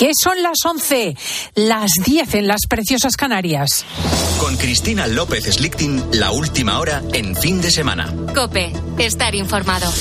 que son las 11, las 10 en las preciosas Canarias. Con Cristina López Slichting, la última hora en fin de semana. Cope, estar informado.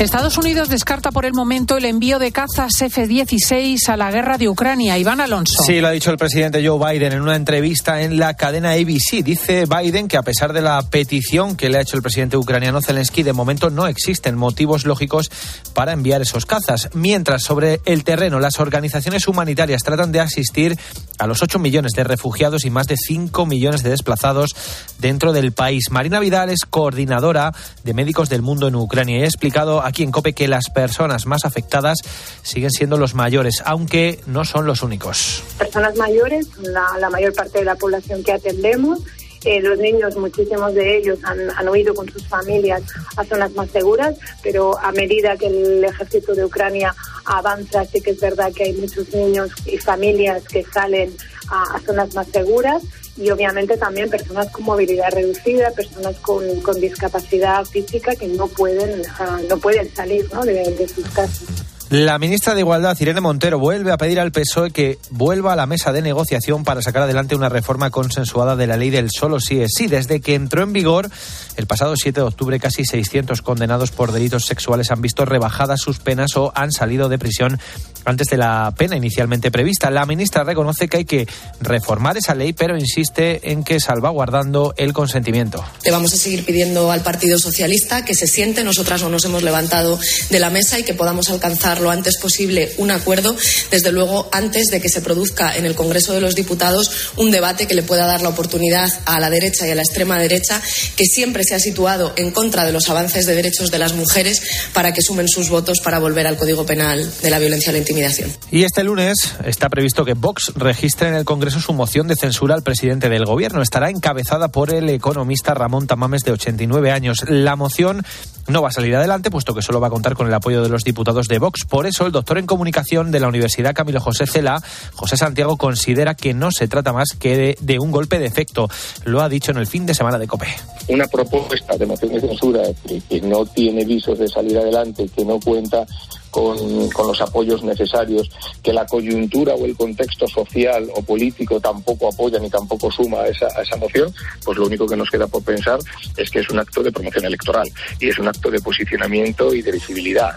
Estados Unidos descarta por el momento el envío de cazas F-16 a la guerra de Ucrania. Iván Alonso. Sí, lo ha dicho el presidente Joe Biden en una entrevista en la cadena ABC. Dice Biden que a pesar de la petición que le ha hecho el presidente ucraniano Zelensky, de momento no existen motivos lógicos para enviar esos cazas. Mientras, sobre el terreno, las organizaciones humanitarias tratan de asistir a los 8 millones de refugiados y más de 5 millones de desplazados dentro del país. Marina Vidal es coordinadora de Médicos del Mundo en Ucrania y ha explicado aquí en COPE que las personas más afectadas siguen siendo los mayores, aunque no son los únicos. Personas mayores, la, la mayor parte de la población que atendemos. Eh, los niños, muchísimos de ellos han, han, huido con sus familias a zonas más seguras, pero a medida que el ejército de Ucrania avanza, sí que es verdad que hay muchos niños y familias que salen a, zonas más seguras y obviamente también personas con movilidad reducida, personas con, con discapacidad física que no pueden, uh, no pueden salir ¿no? De sus casas. La ministra de Igualdad, Irene Montero, vuelve a pedir al PSOE que vuelva a la mesa de negociación para sacar adelante una reforma consensuada de la ley del solo sí es sí. Desde que entró en vigor el pasado 7 de octubre, casi 600 condenados por delitos sexuales han visto rebajadas sus penas o han salido de prisión antes de la pena inicialmente prevista. La ministra reconoce que hay que reformar esa ley, pero insiste en que salvaguardando el consentimiento. Le vamos a seguir pidiendo al Partido Socialista que se siente. Nosotras no nos hemos levantado de la mesa y que podamos alcanzar lo antes posible un acuerdo, desde luego antes de que se produzca en el Congreso de los Diputados un debate que le pueda dar la oportunidad a la derecha y a la extrema derecha, que siempre se ha situado en contra de los avances de derechos de las mujeres, para que sumen sus votos para volver al Código Penal de la violencia a la intimidación. Y este lunes está previsto que Vox registre en el Congreso su moción de censura al presidente del Gobierno. Estará encabezada por el economista Ramón Tamames, de 89 años. La moción no va a salir adelante, puesto que solo va a contar con el apoyo de los diputados de Vox. Por eso, el doctor en comunicación de la Universidad Camilo José Cela, José Santiago, considera que no se trata más que de, de, un golpe de efecto. Lo ha dicho en el fin de semana de COPE. Una propuesta de moción de censura que, que no tiene visos de salir adelante, que no cuenta con, con, los apoyos necesarios, que la coyuntura o el contexto social o político tampoco apoya ni tampoco suma a esa, a esa moción, pues lo único que nos queda por pensar es que es un acto de promoción electoral y es un acto de posicionamiento y de visibilidad.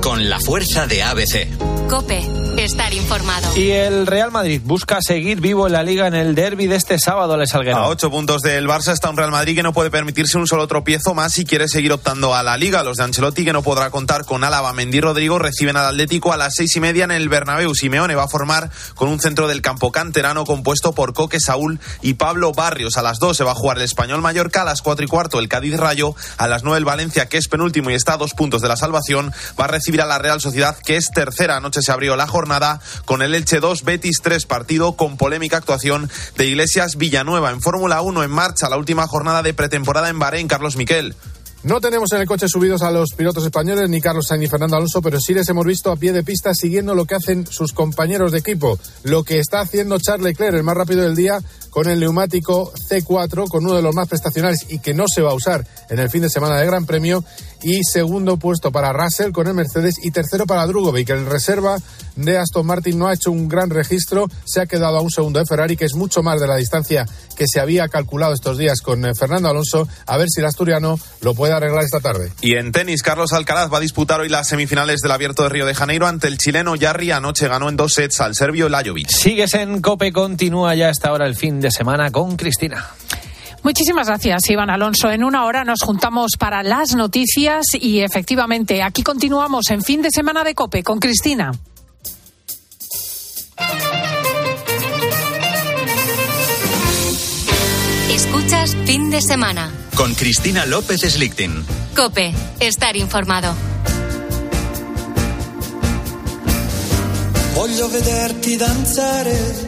Con la fuerza de ABC. Cope, estar informado. Y el Real Madrid busca seguir vivo en la liga en el derby de este sábado, Les Salguero. A ocho puntos del Barça está un Real Madrid que no puede permitirse un solo tropiezo más si quiere seguir optando a la liga. Los de Ancelotti que no podrá contar con Álava, Mendy, Rodrigo reciben al Atlético a las seis y media en el Bernabéu. Simeone va a formar con un centro del campo canterano compuesto por Coque, Saúl y Pablo Barrios. A las dos se va a jugar el Español Mallorca, a las cuatro y cuarto el Cádiz Rayo, a las nueve el Valencia que es penúltimo y está a dos puntos de la salvación va a recibir a la Real Sociedad, que es tercera. Anoche se abrió la jornada con el Elche 2, Betis 3, partido con polémica actuación de Iglesias Villanueva. En Fórmula 1 en marcha, la última jornada de pretemporada en Bahrein, Carlos Miquel. No tenemos en el coche subidos a los pilotos españoles, ni Carlos Sainz ni Fernando Alonso, pero sí les hemos visto a pie de pista siguiendo lo que hacen sus compañeros de equipo. Lo que está haciendo Charles Leclerc, el más rápido del día, con el neumático C4, con uno de los más prestacionales y que no se va a usar en el fin de semana de Gran Premio. Y segundo puesto para Russell con el Mercedes y tercero para Drugovic, el reserva de Aston Martin no ha hecho un gran registro, se ha quedado a un segundo de Ferrari, que es mucho más de la distancia que se había calculado estos días con Fernando Alonso. A ver si el asturiano lo puede arreglar esta tarde. Y en tenis, Carlos Alcaraz va a disputar hoy las semifinales del Abierto de Río de Janeiro ante el chileno Yarri. Anoche ganó en dos sets al serbio Lajovic. Sigues en Cope, continúa ya hasta ahora el fin de semana con Cristina. Muchísimas gracias, Iván Alonso. En una hora nos juntamos para las noticias y efectivamente aquí continuamos en fin de semana de Cope con Cristina. Escuchas fin de semana. Con Cristina López Slichting. Cope, estar informado. Voglio vederti danzare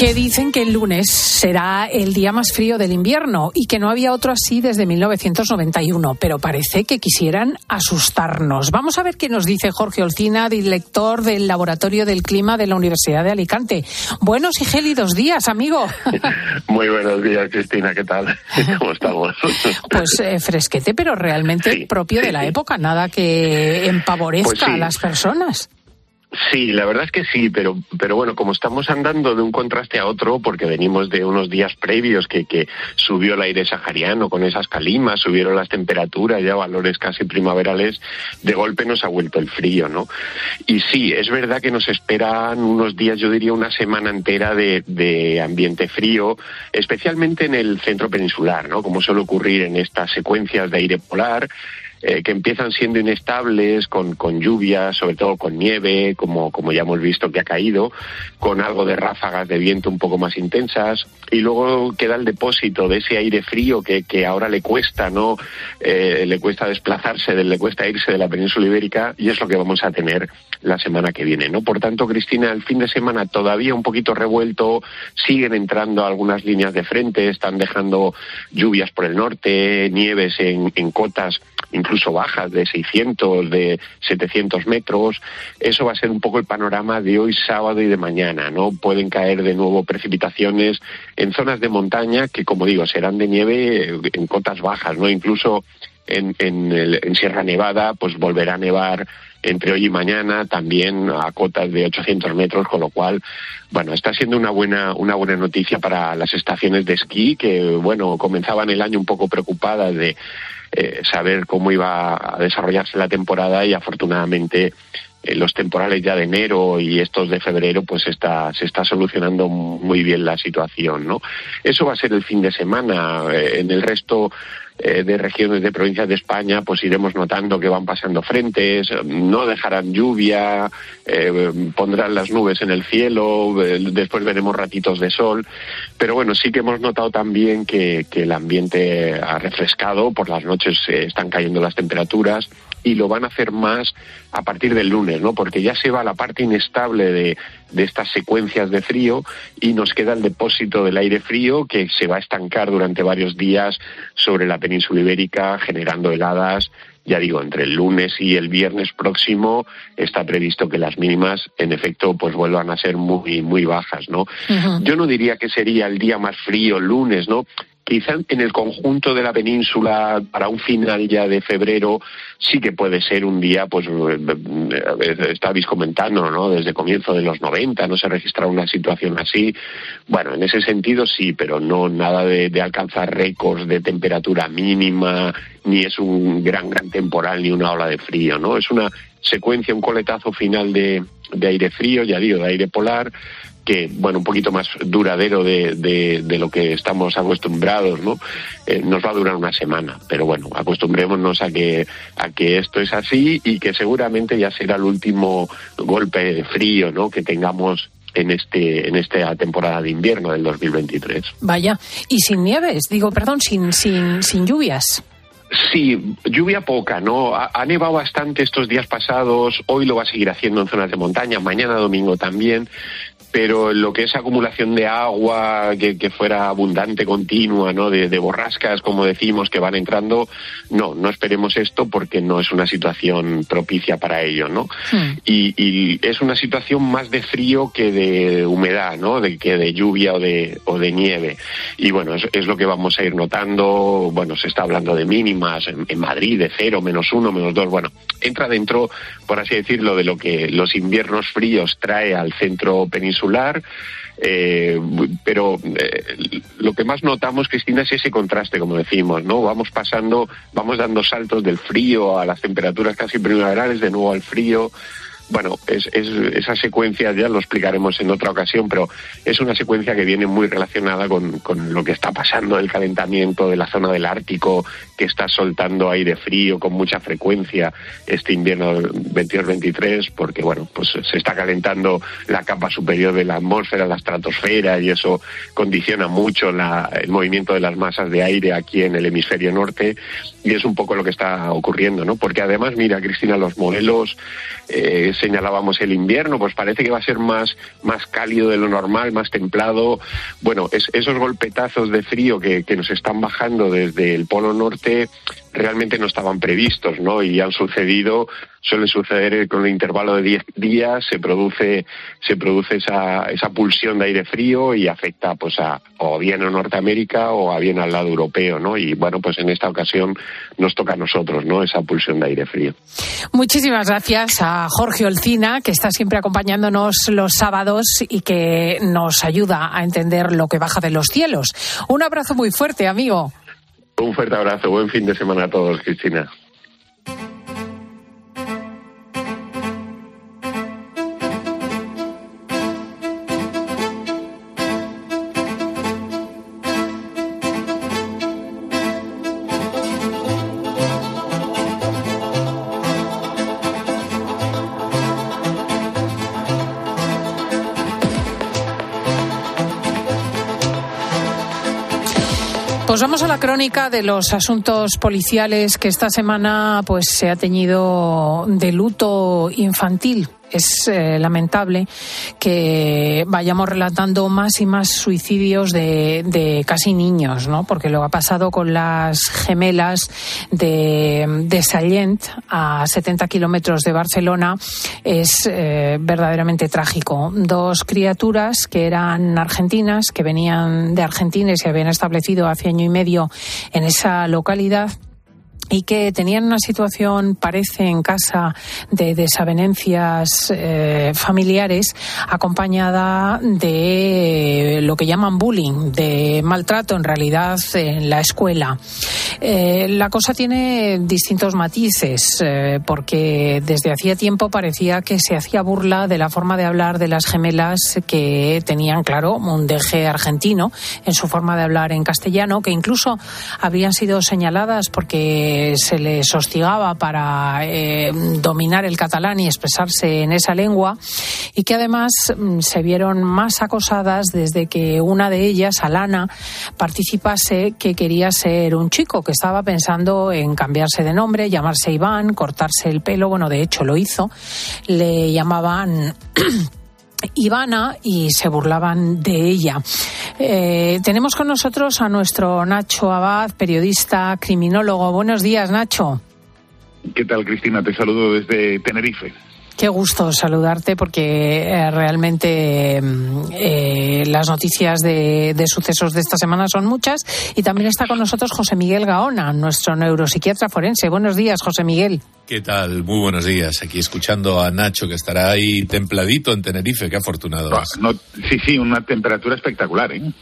Que dicen que el lunes será el día más frío del invierno y que no había otro así desde 1991, pero parece que quisieran asustarnos. Vamos a ver qué nos dice Jorge Olcina, director del Laboratorio del Clima de la Universidad de Alicante. Buenos y gélidos días, amigo. Muy buenos días, Cristina, ¿qué tal? ¿Cómo estamos? Pues eh, fresquete, pero realmente propio de la época, nada que empavorezca Pues a las personas. Sí, la verdad es que sí, pero, pero bueno, como estamos andando de un contraste a otro, porque venimos de unos días previos que, que subió el aire sahariano con esas calimas, subieron las temperaturas ya valores casi primaverales, de golpe nos ha vuelto el frío, ¿no? Y sí, es verdad que nos esperan unos días, yo diría una semana entera de, de ambiente frío, especialmente en el centro peninsular, ¿no? Como suele ocurrir en estas secuencias de aire polar, eh, que empiezan siendo inestables, con, con lluvia, sobre todo con nieve, como, como ya hemos visto que ha caído, con algo de ráfagas de viento un poco más intensas, y luego queda el depósito de ese aire frío que, que ahora le cuesta, ¿no? Eh, le cuesta desplazarse, de- le cuesta irse de la península ibérica, y es lo que vamos a tener la semana que viene, ¿no? Por tanto, Cristina, el fin de semana todavía un poquito revuelto, siguen entrando algunas líneas de frente, están dejando lluvias por el norte, nieves en, en cotas incluso bajas de 600, de 700 metros. Eso va a ser un poco el panorama de hoy sábado y de mañana, ¿no? Pueden caer de nuevo precipitaciones en zonas de montaña que, como digo, serán de nieve eh, en cotas bajas, ¿no? Incluso en, en, el- en Sierra Nevada, pues volverá a nevar entre hoy y mañana, también a cotas de 800 metros, con lo cual, bueno, está siendo una buena, una buena noticia para las estaciones de esquí que, bueno, comenzaban el año un poco preocupadas de eh, saber cómo iba a desarrollarse la temporada y afortunadamente eh, los temporales ya de enero y estos de febrero pues está, se está solucionando muy bien la situación, ¿no? Eso va a ser el fin de semana. Eh, en el resto eh, de regiones de provincias de España, pues iremos notando que van pasando frentes, no dejarán lluvia, eh, pondrán las nubes en el cielo, eh, después veremos ratitos de sol, pero bueno, sí que hemos notado también que, que el ambiente ha refrescado, por las noches están cayendo las temperaturas y lo van a hacer más a partir del lunes, ¿no? Porque ya se va la parte inestable de, de estas secuencias de frío y nos queda el depósito del aire frío que se va a estancar durante varios días sobre la península ibérica, generando heladas. Ya digo, entre el lunes y el viernes próximo está previsto que las mínimas, en efecto, pues vuelvan a ser muy, muy bajas, ¿no? Yo no diría que sería el día más frío lunes, ¿no? Quizá en el conjunto de la península, para un final ya de febrero, sí que puede ser un día, pues eh, estabais comentando, ¿no? Desde comienzo de los 90 no se registra una situación así. Bueno, en ese sentido sí, pero no nada de, alcanzar récords de temperatura mínima, ni es un gran, gran temporal, ni una ola de frío, ¿no? Es una secuencia, un coletazo final de aire frío, ya digo, de aire polar, que, bueno, un poquito más duradero de, de, de lo que estamos acostumbrados, ¿no? Eh, nos va a durar una semana, pero bueno, acostumbrémonos a que, a que esto es así y que seguramente ya será el último golpe de frío, ¿no? Que tengamos en este en esta temporada de invierno del 2023. Vaya, y sin nieves, digo, perdón, sin, sin, sin lluvias. Sí, lluvia poca, ¿no? Ha, ha, nevado bastante estos días pasados, hoy lo va a seguir haciendo en zonas de montaña, mañana domingo también, pero lo que es acumulación de agua, que, que fuera abundante, continua, ¿no? De, de, borrascas, como decimos, que van entrando, no, no esperemos esto porque no es una situación propicia para ello, ¿no? Hmm. Y, y, es una situación más de frío que de humedad, ¿no? De que de lluvia o de, o de nieve. Y bueno, es, es lo que vamos a ir notando, bueno, se está hablando de mínimas en, en Madrid, de cero, menos uno, menos dos, bueno, entra dentro, por así decirlo, de lo que los inviernos fríos trae al centro peninsular eh, pero eh, lo que más notamos, Cristina, es ese contraste, como decimos, ¿no? Vamos pasando, vamos dando saltos del frío a las temperaturas casi primaverales, de nuevo al frío. Bueno, es, es, esa secuencia ya lo explicaremos en otra ocasión, pero es una secuencia que viene muy relacionada con, lo que está pasando, el calentamiento de la zona del Ártico, que está soltando aire frío con mucha frecuencia este invierno 22-23, porque bueno, pues se está calentando la capa superior de la atmósfera, la estratosfera, y eso condiciona mucho la, el movimiento de las masas de aire aquí en el hemisferio norte, y es un poco lo que está ocurriendo, ¿no? Porque además, mira, Cristina, los modelos eh, señalábamos el invierno, pues parece que va a ser más, más cálido de lo normal, más templado. Bueno, esos golpetazos de frío que nos están bajando desde el Polo Norte realmente no estaban previstos, ¿no? Y han sucedido, suele suceder con un intervalo de 10 días, se produce, se produce esa, esa pulsión de aire frío y afecta, pues, a, o bien a Norteamérica o a bien al lado europeo, ¿no? Y bueno, pues en esta ocasión nos toca a nosotros, ¿no? Esa pulsión de aire frío. Muchísimas gracias a Jorge Olcina, que está siempre acompañándonos los sábados y que nos ayuda a entender lo que baja de los cielos. Un abrazo muy fuerte, amigo. Un fuerte abrazo, buen fin de semana a todos, Cristina. Crónica de los asuntos policiales que esta semana pues se ha teñido de luto infantil es eh, lamentable que vayamos relatando más y más suicidios de, de, casi niños, ¿no? Porque lo ha pasado con las gemelas de, de Sallent, a 70 kilómetros de Barcelona, es eh, verdaderamente trágico. Dos criaturas que eran argentinas, que venían de Argentina y se habían establecido hace año y medio en esa localidad, y que tenían una situación, parece, en casa de desavenencias eh, familiares, acompañada de lo que llaman bullying, de maltrato en realidad en la escuela. Eh, la cosa tiene distintos matices, eh, porque desde hacía tiempo parecía que se hacía burla de la forma de hablar de las gemelas que tenían, claro, un deje argentino en su forma de hablar en castellano, que incluso habrían sido señaladas porque se les hostigaba para eh, dominar el catalán y expresarse en esa lengua y que además mm, se vieron más acosadas desde que una de ellas, Alana, participase que quería ser un chico, que estaba pensando en cambiarse de nombre, llamarse Iván, cortarse el pelo, bueno, de hecho lo hizo, le llamaban... Ivana y se burlaban de ella. Eh, tenemos con nosotros a nuestro Nacho Abad, periodista, criminólogo. Buenos días, Nacho. ¿Qué tal, Cristina? Te saludo desde Tenerife. Qué gusto saludarte porque eh, realmente mm, eh, las noticias de, de, sucesos de esta semana son muchas y también está con nosotros José Miguel Gaona, nuestro neuropsiquiatra forense. Buenos días, José Miguel. ¿Qué tal? Muy buenos días. Aquí escuchando a Nacho, que estará ahí templadito en Tenerife. Qué afortunado. No, sí, sí, una temperatura espectacular. ¿eh?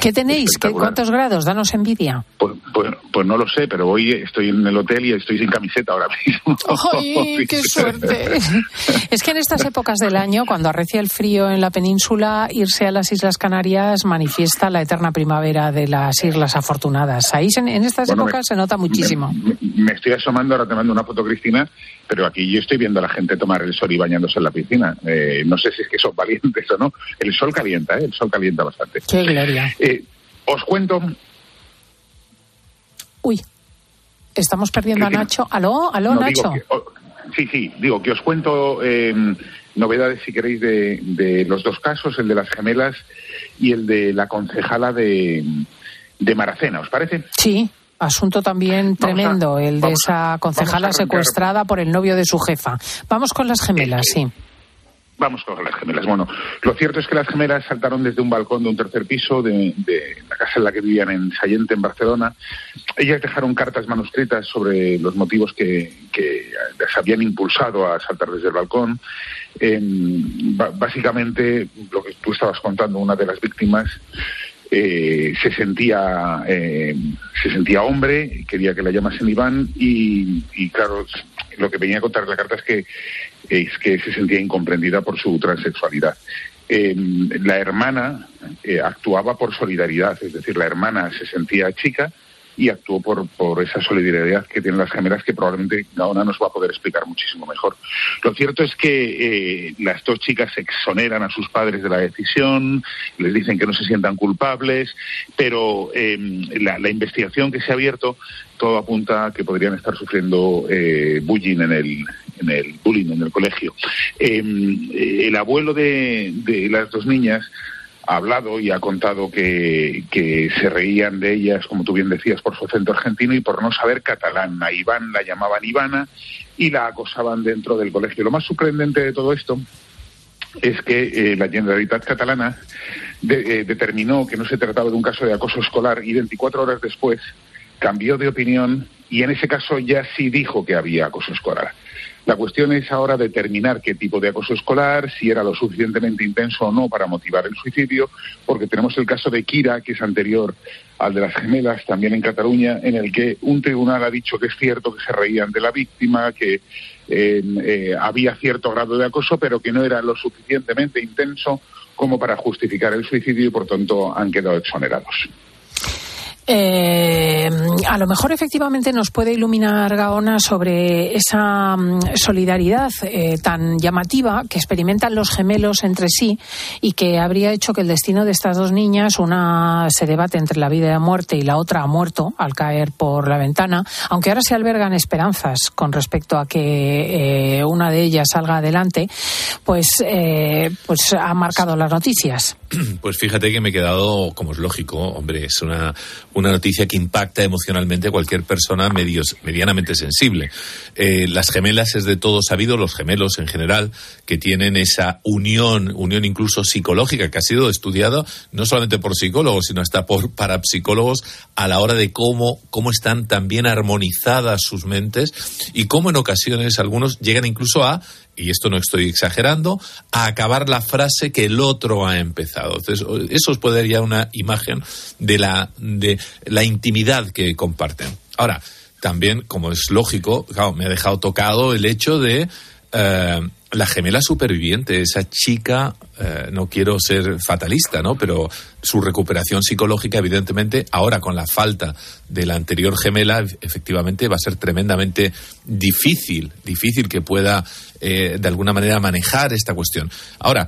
¿Qué tenéis? ¿Qué, ¿Cuántos grados? Danos envidia. Pues, pues, pues, no lo sé, pero hoy estoy en el hotel y estoy sin camiseta ahora mismo. ¡Ay, qué suerte! es que en estas épocas del año, cuando arrecia el frío en la península, irse a las Islas Canarias manifiesta la eterna primavera de las Islas Afortunadas. Ahí en, en estas bueno, épocas me, se nota muchísimo. Me, me, estoy asomando, ahora te mando una foto, Cristina, pero aquí yo estoy viendo a la gente tomar el sol y bañándose en la piscina. Eh, no sé si es que son valientes o no. El sol calienta, ¿eh? el sol calienta bastante. Qué gloria. Eh, os cuento. Uy, estamos perdiendo a Nacho. ¿Aló? ¿Aló, no, Nacho? Que, oh, sí, sí, digo que os cuento eh, novedades, si queréis, de, de, los dos casos, el de las gemelas y el de la concejala de, de Maracena, ¿os parece? Sí. Asunto también tremendo, a, el de esa concejala secuestrada por el novio de su jefa. Vamos con las gemelas, sí. Vamos con las gemelas. Bueno, lo cierto es que las gemelas saltaron desde un balcón de un tercer piso de, de la casa en la que vivían en Sayente, en Barcelona. Ellas dejaron cartas manuscritas sobre los motivos que, que les habían impulsado a saltar desde el balcón. Eh, básicamente, lo que tú estabas contando, una de las víctimas eh, se sentía eh, se sentía hombre, quería que la llamasen Iván y, y, claro, lo que venía a contar la carta es que es que se sentía incomprendida por su transexualidad. Eh, la hermana actuaba por solidaridad, es decir, la hermana se sentía chica y actuó por, por esa solidaridad que tienen las gemelas que probablemente Gaona nos va a poder explicar muchísimo mejor. Lo cierto es que eh, las dos chicas exoneran a sus padres de la decisión, les dicen que no se sientan culpables, pero eh, la, investigación que se ha abierto todo apunta a que podrían estar sufriendo eh, bullying en el, en el bullying en el colegio. Em, el abuelo de, de las dos niñas ha hablado y ha contado que, se reían de ellas, como tú bien decías, por su acento argentino y por no saber catalán. A Iván la llamaban Ivana y la acosaban dentro del colegio. Lo más sorprendente de todo esto es que eh, la Generalitat catalana eh, determinó que no se trataba de un caso de acoso escolar y 24 horas después cambió de opinión y en ese caso ya sí dijo que había acoso escolar. La cuestión es ahora determinar qué tipo de acoso escolar, si era lo suficientemente intenso o no para motivar el suicidio, porque tenemos el caso de Kira, que es anterior al de las gemelas, también en Cataluña, en el que un tribunal ha dicho que es cierto que se reían de la víctima, que eh, eh, había cierto grado de acoso, pero que no era lo suficientemente intenso como para justificar el suicidio y, por tanto, han quedado exonerados. Eh, a lo mejor efectivamente nos puede iluminar Gaona sobre esa mm, solidaridad eh, tan llamativa que experimentan los gemelos entre sí y que habría hecho que el destino de estas dos niñas, una se debate entre la vida y la muerte y la otra ha muerto al caer por la ventana, aunque ahora se albergan esperanzas con respecto a que eh, una de ellas salga adelante, pues, eh, pues ha marcado las noticias. Pues fíjate que me he quedado, como es lógico, hombre, es una, una noticia que impacta emocionalmente a cualquier persona medianamente sensible. Eh, las gemelas es de todo sabido, los gemelos en general, que tienen esa unión, unión incluso psicológica, que ha sido estudiada no solamente por psicólogos, sino hasta por parapsicólogos a la hora de cómo, cómo están también armonizadas sus mentes y cómo en ocasiones algunos llegan incluso a y esto no estoy exagerando, a acabar la frase que el otro ha empezado. Entonces, eso os puede dar una imagen de la, de la intimidad que comparten. Ahora, también, como es lógico, me ha dejado tocado el hecho de eh, la gemela superviviente, esa chica, eh, no quiero ser fatalista, ¿no? Pero su recuperación psicológica, evidentemente, ahora con la falta de la anterior gemela, efectivamente va a ser tremendamente difícil, difícil que pueda eh, de alguna manera manejar esta cuestión. Ahora,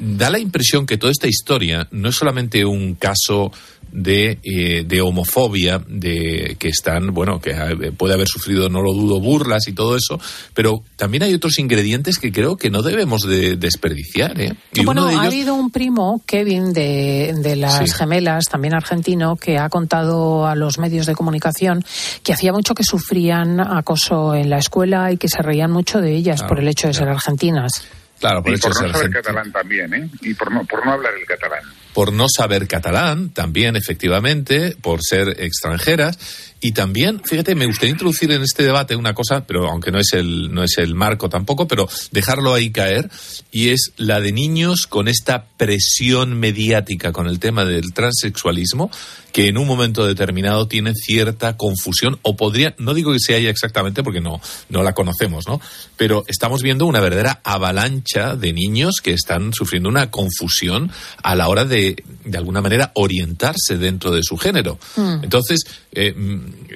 da la impresión que toda esta historia no es solamente un caso de, eh, de, homofobia, de que están, bueno, que puede haber sufrido, no lo dudo, burlas y todo eso, pero también hay otros ingredientes que creo que no debemos de desperdiciar. ¿eh? bueno, ha habido un primo, Kevin, de, de las gemelas, también argentino, que ha contado a los medios de comunicación que hacía mucho que sufrían acoso en la escuela y que se reían mucho de ellas por el hecho de ser argentinas. Claro, por y por no saber catalán también, ¿eh? Y por no, por no hablar el catalán. Por no saber catalán, también, efectivamente, por ser extranjeras. Y también, fíjate, me gustaría introducir en este debate una cosa, pero aunque no es el, no es el marco tampoco, pero dejarlo ahí caer, y es la de niños con esta presión mediática con el tema del transexualismo, que en un momento determinado tienen cierta confusión, o podría, no digo que se haya exactamente porque no, no la conocemos, ¿no? Pero estamos viendo una verdadera avalancha de niños que están sufriendo una confusión a la hora de, de alguna manera, orientarse dentro de su género. Mm. Entonces, eh,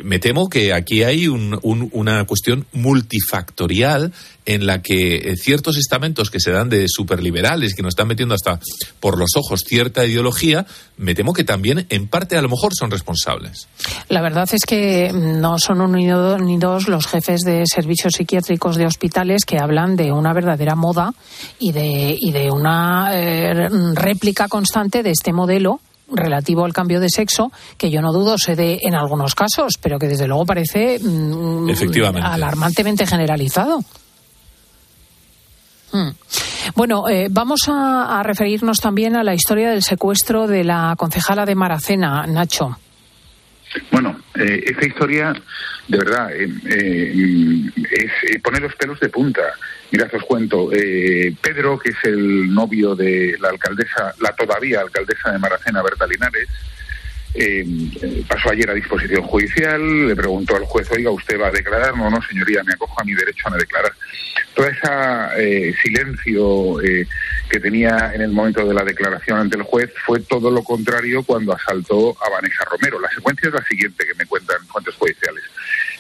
me temo que aquí hay un, una cuestión multifactorial en la que eh, ciertos estamentos que se dan de superliberales, que nos están metiendo hasta por los ojos cierta ideología, me temo que también en parte a lo mejor son responsables. La verdad es que no son uno ni dos los jefes de servicios psiquiátricos de hospitales que hablan de una verdadera moda y de, y de una eh, réplica constante de este modelo relativo al cambio de sexo, que yo no dudo se dé en algunos casos, pero que desde luego parece mm, alarmantemente generalizado. Hmm. Bueno, eh, vamos a, referirnos también a la historia del secuestro de la concejala de Maracena, Nacho. Bueno, eh, esta historia, de verdad, eh, eh pone los pelos de punta. Mirad, os cuento. Pedro, que es el novio de la alcaldesa, la todavía alcaldesa de Maracena, Berta Linares, eh, pasó ayer a disposición judicial, le preguntó al juez, oiga, ¿usted va a declarar? No, no, señoría, me acojo a mi derecho a no declarar. Todo ese eh, silencio eh, que tenía en el momento de la declaración ante el juez fue todo lo contrario cuando asaltó a Vanessa Romero. La secuencia es la siguiente que me cuentan fuentes judiciales.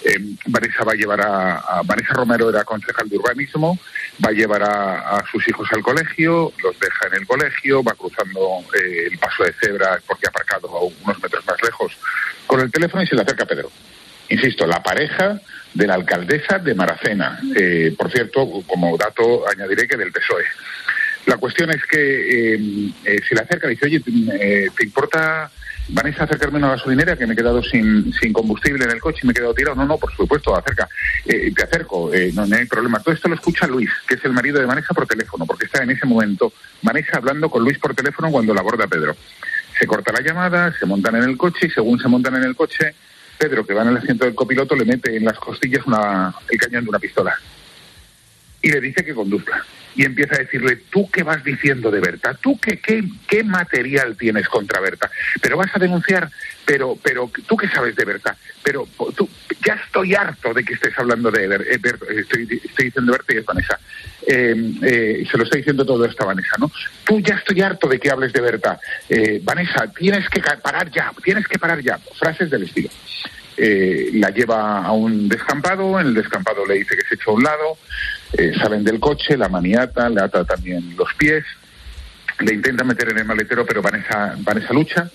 Eh, Vanessa va a llevar a, Vanessa Romero era concejal de urbanismo, va a llevar a, sus hijos al colegio, los deja en el colegio, va cruzando eh, el paso de cebra porque ha aparcado a unos metros más lejos con el teléfono y se le acerca a Pedro. Insisto, la pareja de la alcaldesa de Maracena. Eh, por cierto, como dato añadiré que del PSOE. La cuestión es que eh, eh, se le acerca y dice, oye, eh, ¿te importa, Vanessa, acercarme a una gasolinera que me he quedado sin, combustible en el coche y me he quedado tirado? No, no, por supuesto, acerca. Eh, te acerco, eh, no, no hay problema. Todo esto lo escucha Luis, que es el marido de Vanessa por teléfono, porque está en ese momento Vanessa hablando con Luis por teléfono cuando la aborda Pedro. Se corta la llamada, se montan en el coche y según se montan en el coche, Pedro, que va en el asiento del copiloto, le mete en las costillas una, el cañón de una pistola y le dice que conduzca. Y empieza a decirle, ¿tú qué vas diciendo de Berta? ¿Tú qué, qué, qué material tienes contra Berta? Pero vas a denunciar, pero, pero ¿tú qué sabes de Berta? Pero tú, ya estoy harto de que estés hablando de Ber- eh, Berta. Estoy, estoy diciendo Berta y es Vanessa. Eh, eh, se lo está diciendo todo esto a Vanessa, ¿no? Tú ya estoy harto de que hables de Berta. Eh, Vanessa, tienes que parar ya, tienes que parar ya. Frases del estilo. Eh, la lleva a un descampado, en el descampado le dice que se echa a un lado, eh, salen del coche, la maniata, le ata también los pies, le intenta meter en el maletero, pero Vanessa, Vanessa lucha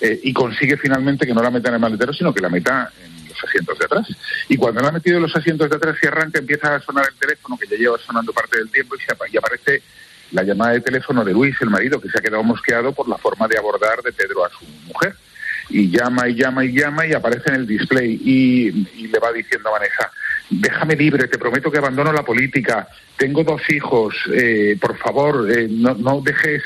eh, y consigue finalmente que no la meta en el maletero, sino que la meta en los asientos de atrás. Y cuando la ha metido en los asientos de atrás y arranca, empieza a sonar el teléfono, que ya lleva sonando parte del tiempo, y, se y aparece la llamada de teléfono de Luis, el marido, que se ha quedado mosqueado por la forma de abordar de Pedro a su mujer. Y llama y llama y llama y aparece en el display y, y le va diciendo a Vanessa, déjame libre, te prometo que abandono la política, tengo dos hijos, eh, por favor, eh, no, no dejes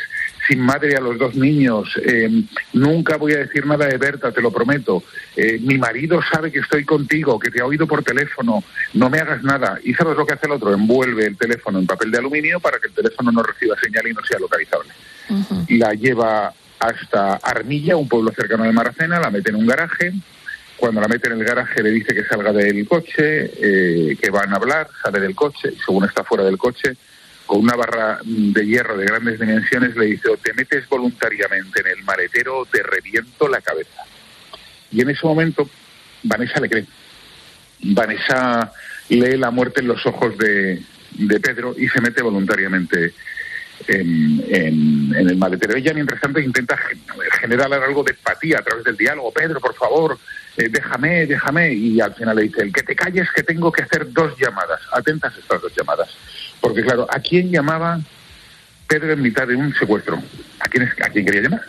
sin madre a los dos niños, eh, nunca voy a decir nada de Berta, te lo prometo, Eh, mi marido sabe que estoy contigo, que te ha oído por teléfono, no me hagas nada. ¿Y sabes lo que hace el otro? Envuelve el teléfono en papel de aluminio para que el teléfono no reciba señal y no sea localizable la lleva hasta Armilla, un pueblo cercano de Maracena, la mete en un garaje. Cuando la mete en el garaje le dice que salga del coche, eh, que van a hablar, sale del coche, según está fuera del coche, con una barra de hierro de grandes dimensiones le dice, o te metes voluntariamente en el maletero, te reviento la cabeza. Y en ese momento Vanessa le cree. Vanessa lee la muerte en los ojos de, de Pedro y se mete voluntariamente en, en- el maletero. Ella, mientras tanto, intenta gen- generar algo de empatía a través del diálogo. Pedro, por favor, eh, déjame, déjame. Y al final le dice, el que te calles que tengo que hacer dos llamadas. Atentas estas dos llamadas. Porque, claro, ¿a quién llamaba Pedro en mitad de un secuestro? ¿A quién, es- a quién quería llamar?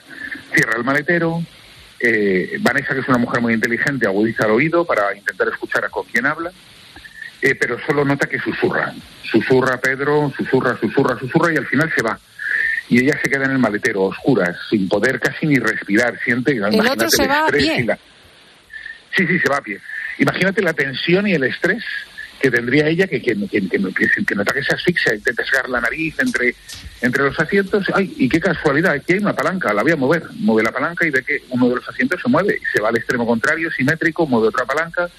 Cierra el maletero. eh, Vanessa, que es una mujer muy inteligente, agudiza el oído para intentar escuchar a con quién habla eh, pero solo nota que susurra. Susurra Pedro, susurra, susurra, susurra y al final se va. Y ella se queda en el maletero, a oscuras, sin poder casi ni respirar. Siente, El otro se va a estrés pie. y la- Sí, sí, se va a pie. Imagínate la tensión y el estrés que tendría ella, que, que, que, que, que- que nota que se asfixia, intenta sacar la nariz entre, entre los asientos. ¡Ay, y qué casualidad! Aquí hay una palanca, la voy a mover. Mueve la palanca y ve que uno de los asientos se mueve. Se va al extremo contrario, simétrico, mueve otra palanca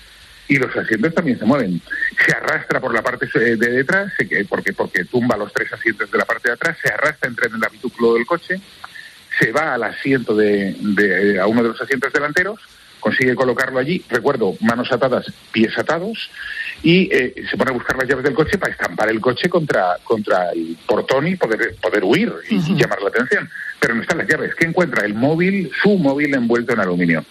y los asientos también se mueven. Se arrastra por la parte eh, de detrás, porque, porque tumba los tres asientos de la parte de atrás, se arrastra entre en el habitáculo del coche, se va al asiento de, de- a uno de los asientos delanteros, consigue colocarlo allí, recuerdo, manos atadas, pies atados, y eh, se pone a buscar las llaves del coche para estampar el coche contra, contra el portón y poder, poder huir y, y llamar la atención. Pero no están las llaves. ¿Qué encuentra? El móvil, su móvil envuelto en aluminio.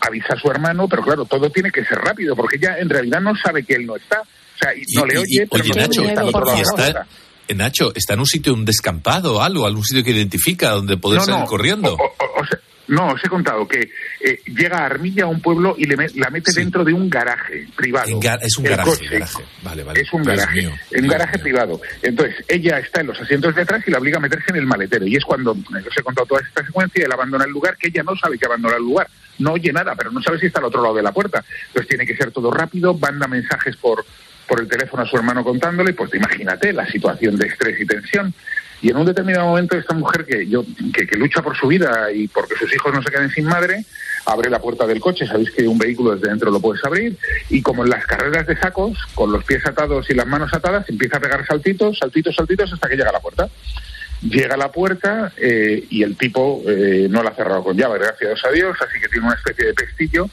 Avisa a su hermano, pero claro, todo tiene que ser rápido, porque ella en realidad no sabe que él no está. O sea, y no le oye, pero oye, no Nacho, está al otro lado y de la está, puerta. eh, Nacho, está en un sitio, un descampado o algo, algún sitio que identifica donde poder No, salir no, corriendo. o- o- o sea, no, os he contado que eh, llega a Armilla, a un pueblo, y le la mete dentro de un garaje privado. Ga- es un garaje, coche. garaje. Vale, vale. Es un Dios garaje, mío, un garaje privado. Entonces, ella está en los asientos de atrás y la obliga a meterse en el maletero. Y es cuando eh, os he contado toda esta secuencia, él abandona el lugar, que ella no sabe que abandona el lugar. No oye nada, pero no sabe si está al otro lado de la puerta. Entonces tiene que ser todo rápido, manda mensajes por, por el teléfono a su hermano contándole, pues imagínate la situación de estrés y tensión. Y en un determinado momento esta mujer que yo que, lucha por su vida y porque sus hijos no se queden sin madre, abre la puerta del coche, sabéis que un vehículo desde dentro lo puedes abrir, y como en las carreras de sacos, con los pies atados y las manos atadas, empieza a pegar saltitos, saltitos, saltitos hasta que llega a la puerta. Llega a la puerta eh, y el tipo eh, no la ha cerrado con llave, gracias a Dios, así que tiene una especie de pestillo.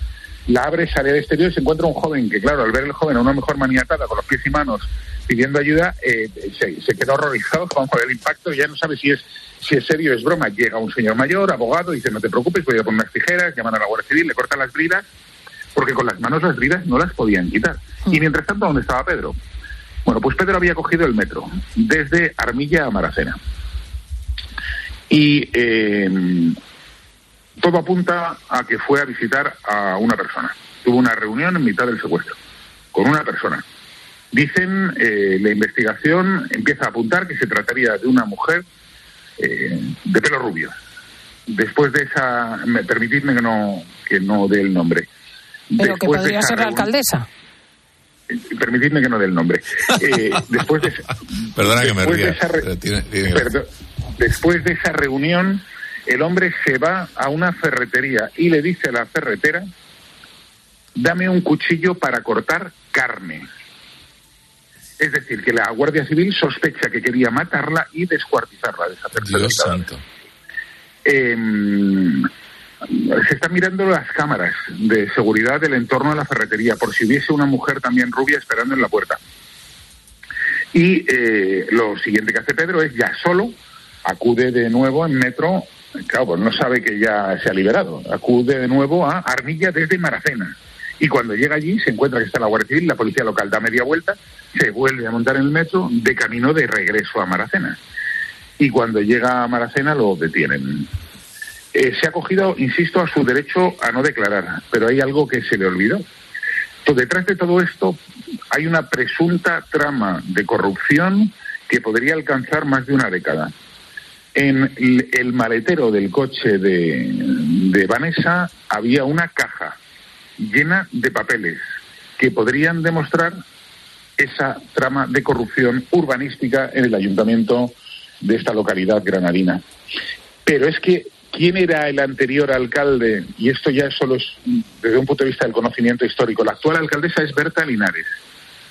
La abre, sale al exterior y se encuentra un joven que, claro, al ver el joven a una mejor maniatada con los pies y manos pidiendo ayuda, eh, se, se quedó horrorizado con el impacto y ya no sabe si es si es serio o es broma. Llega un señor mayor, abogado, dice, no te preocupes, voy a poner unas tijeras, llaman a la Guardia Civil, le cortan las bridas, porque con las manos las bridas no las podían quitar. Y mientras tanto, ¿dónde estaba Pedro? Bueno, pues Pedro había cogido el metro desde Armilla a Maracena. Y eh, todo apunta a que fue a visitar a una persona. Tuvo una reunión en mitad del secuestro con una persona. Dicen, eh, la investigación empieza a apuntar que se trataría de una mujer eh, de pelo rubio. Después de esa, me, permitidme que no, que no dé el nombre. Pero que Después de podría ser la reunión- alcaldesa. Permitidme que no dé el nombre. Eh, después de, Perdona que me de esa re- pero tiene- tiene gracia. Perdón. Después de esa reunión, el hombre se va a una ferretería y le dice a la ferretera, dame un cuchillo para cortar carne. Es decir, que la Guardia Civil sospecha que quería matarla y descuartizarla, deshacerse Dios del cadáver. santo. Em, se están mirando las cámaras de seguridad del entorno de la ferretería por si hubiese una mujer también rubia esperando en la puerta. Y eh, lo siguiente que hace Pedro es ya solo, acude de nuevo en metro, claro, pues no sabe que ya se ha liberado, acude de nuevo a Armilla desde Maracena. Y cuando llega allí se encuentra que está la Guardia Civil, la policía local da media vuelta, se vuelve a montar en el metro de camino de regreso a Maracena. Y cuando llega a Maracena lo detienen. Eh, se ha cogido, insisto, a su derecho a no declarar, pero hay algo que se le olvidó. Detrás de todo esto hay una presunta trama de corrupción que podría alcanzar más de una década. En el, maletero del coche de, Vanessa había una caja llena de papeles que podrían demostrar esa trama de corrupción urbanística en el ayuntamiento de esta localidad granadina. Pero es que, ¿quién era el anterior alcalde? Y esto ya solo es desde un punto de vista del conocimiento histórico. La actual alcaldesa es Berta Linares.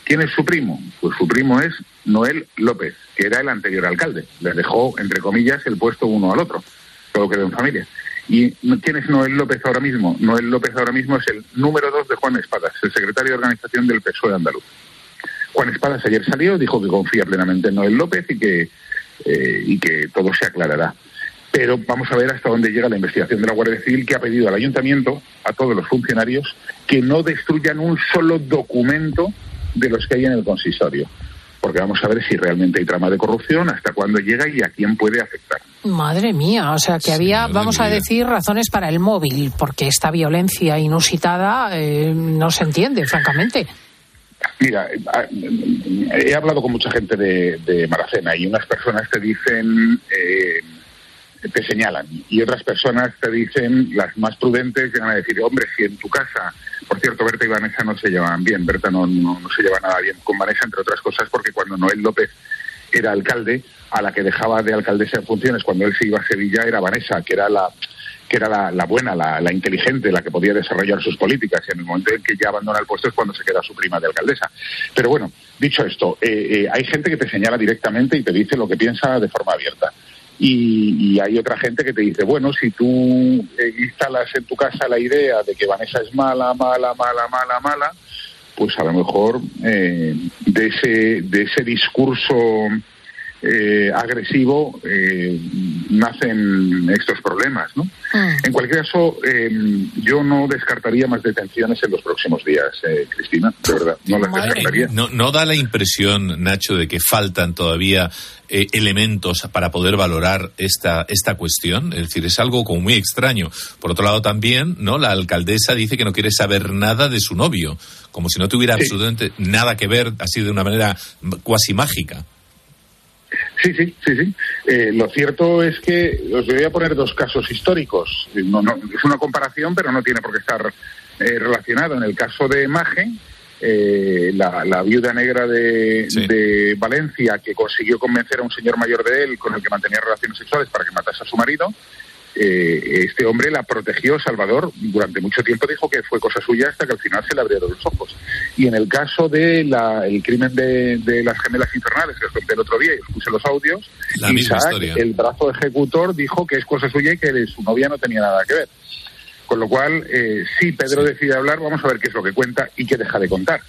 ¿Quién es su primo? Pues su primo es Noel López, que era el anterior alcalde. Le dejó, entre comillas, el puesto uno al otro. Todo quedó en familia. ¿Y quién es Noel López ahora mismo? Noel López ahora mismo es el número dos de Juan Espadas, el secretario de organización del PSOE andaluz. Juan Espadas ayer salió, dijo que confía plenamente en Noel López y que, eh, y que todo se aclarará. Pero vamos a ver hasta dónde llega la investigación de la Guardia Civil, que ha pedido al ayuntamiento, a todos los funcionarios, que no destruyan un solo documento de los que hay en el consistorio. Porque vamos a ver si realmente hay trama de corrupción, hasta cuándo llega y a quién puede afectar. Madre mía, o sea que había, vamos a decir, razones para el móvil, porque esta violencia inusitada eh, no se entiende, francamente. Mira, eh, he hablado con mucha gente de, de Maracena y unas personas te dicen, eh, te señalan, y otras personas te dicen, las más prudentes, llegan a decir, hombre, si en tu casa, por cierto, Berta y Vanessa no se llevaban bien, Berta no, no, no se lleva nada bien con Vanessa, entre otras cosas, porque cuando Noel López era alcalde, a la que dejaba de alcaldesa en funciones cuando él se iba a Sevilla era Vanessa, que era la que era la, buena, la, la inteligente, la que podía desarrollar sus políticas. Y en el momento en que ya abandona el puesto es cuando se queda su prima de alcaldesa. Pero bueno, dicho esto, eh, eh, hay gente que te señala directamente y te dice lo que piensa de forma abierta. Y, y hay otra gente que te dice, bueno, si tú instalas en tu casa la idea de que Vanessa es mala, mala, mala, mala, mala, pues a lo mejor eh, de ese de ese discurso eh, agresivo eh, nacen estos problemas, ¿no? En cualquier caso, eh, yo no descartaría más detenciones en los próximos días, eh, Cristina, de verdad, no las descartaría. No, no da la impresión, Nacho, de que faltan todavía eh, elementos para poder valorar esta, esta cuestión. Es decir, es algo como muy extraño. Por otro lado, también, ¿no? La alcaldesa dice que no quiere saber nada de su novio, como si no tuviera Sí. absolutamente nada que ver, así de una manera cuasi mágica. Sí, sí, sí, sí. Eh, lo cierto es que os voy a poner dos casos históricos. Eh, No, no, es una comparación, pero no tiene por qué estar eh, relacionado. En el caso de Maje, eh, la, la viuda negra de, de Valencia, que consiguió convencer a un señor mayor de él con el que mantenía relaciones sexuales para que matase a su marido, eh, este hombre la protegió, Salvador, durante mucho tiempo dijo que fue cosa suya hasta que al final se le abrieron los ojos. Y en el caso del el crimen de, de las gemelas infernales, que os conté el otro día y os puse los audios, La Isaac, el brazo ejecutor, dijo que es cosa suya y que su novia no tenía nada que ver. Con lo cual, eh, si Pedro decide hablar, vamos a ver qué es lo que cuenta y qué deja de contar.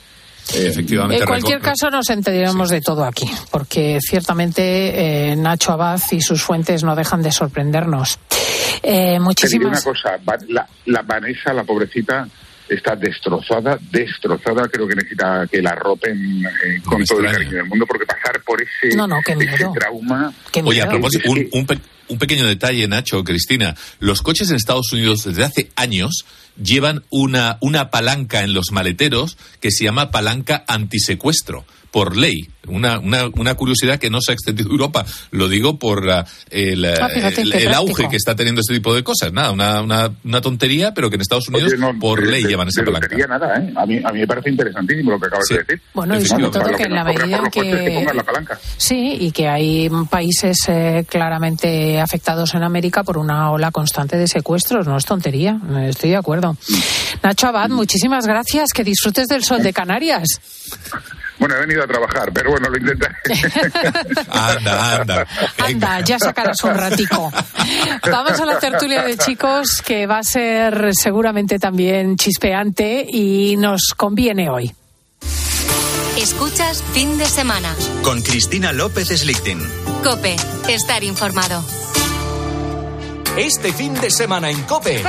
Efectivamente. En cualquier caso, nos enteraremos de todo aquí, porque ciertamente eh, Nacho Abad y sus fuentes no dejan de sorprendernos. Eh, Te diré una muchísimas. cosa, la, la Vanessa, la pobrecita, está destrozada, destrozada. Creo que necesita que la ropen eh, con todo el cariño del mundo, porque pasar por ese, No, no, qué ese miedo. trauma. Oye, a propósito, un, un pe- un pequeño detalle, Nacho, Cristina. Los coches en Estados Unidos desde hace años llevan una, una palanca en los maleteros que se llama palanca antisecuestro, por ley. Una, una, una curiosidad que no se ha extendido a Europa. Lo digo por la- el, Ah, fíjate, el- auge que está teniendo este tipo de cosas. Nada, una, una, una tontería, pero que en Estados Unidos Oye, no, por de- ley de- llevan esa palanca. nada, ¿eh? A mí, a mí me parece interesantísimo lo que acabas de decir. Bueno, y sobre todo que en la medida coches, que- que pongan la palanca. Sí, y que hay países eh, claramente afectados en América por una ola constante de secuestros. No es tontería, eh, estoy de acuerdo. Nacho Abad, muchísimas gracias. Que disfrutes del sol de Canarias. Bueno, he venido a trabajar, pero bueno, lo intentaré. Anda, anda. Anda, ya sacarás un ratico. Vamos a la tertulia de chicos, que va a ser seguramente también chispeante y nos conviene hoy. Escuchas fin de semana. Con Cristina López Slichting. Cope, estar informado. Este fin de semana en Cope.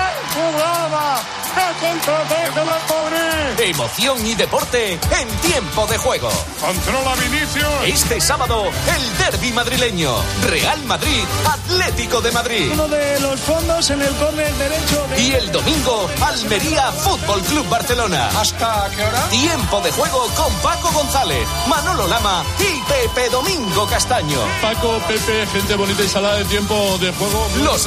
Emoción y deporte en tiempo de juego. Controla Vinicius. Este sábado, el derby madrileño. Real Madrid, Atlético de Madrid. Uno de los fondos en el córner derecho. de- Y el domingo, Almería Fútbol Club Barcelona. ¿Hasta qué hora? Tiempo de juego con Paco González, Manolo Lama y Pepe Domingo Castaño. Paco, Pepe, gente bonita y salada de tiempo de juego. Los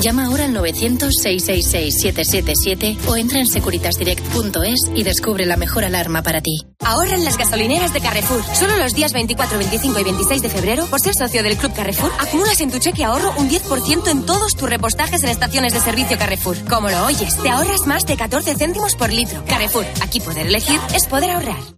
Llama ahora al 900-666-777 o entra en securitasdirect.es y descubre la mejor alarma para ti. Ahorra en las gasolineras de Carrefour. Solo los días 24, 25 y 26 de febrero, por ser socio del Club Carrefour, acumulas en tu cheque ahorro un 10% en todos tus repostajes en estaciones de servicio Carrefour. Como lo oyes, te ahorras más de 14 céntimos por litro. Carrefour, aquí poder elegir es poder ahorrar.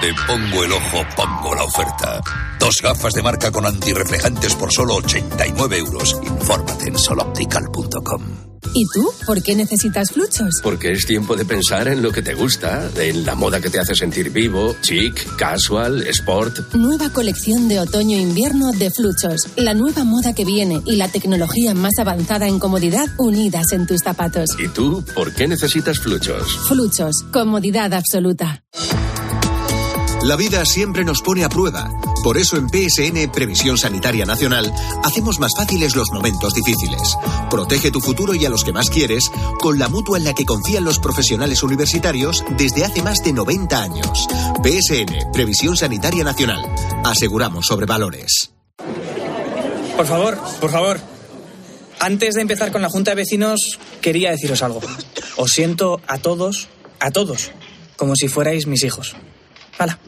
Donde pongo el ojo, pongo la oferta. Dos gafas de marca con antirreflejantes por solo 89 euros. Infórmate en soloptical.com. ¿Y tú? ¿Por qué necesitas fluchos? Porque es tiempo de pensar en lo que te gusta, en la moda que te hace sentir vivo, chic, casual, sport. Nueva colección de otoño-invierno de Fluchos. La nueva moda que viene y la tecnología más avanzada en comodidad unidas en tus zapatos. ¿Y tú por qué necesitas fluchos? Fluchos. Comodidad absoluta. La vida siempre nos pone a prueba. Por eso en PSN Previsión Sanitaria Nacional hacemos más fáciles los momentos difíciles. Protege tu futuro y a los que más quieres con la mutua en la que confían los profesionales universitarios desde hace más de 90 años. PSN Previsión Sanitaria Nacional. Aseguramos sobre valores. Por favor, por favor. Antes de empezar con la Junta de Vecinos, quería deciros algo. Os siento a todos, a todos, como si fuerais mis hijos. Hala,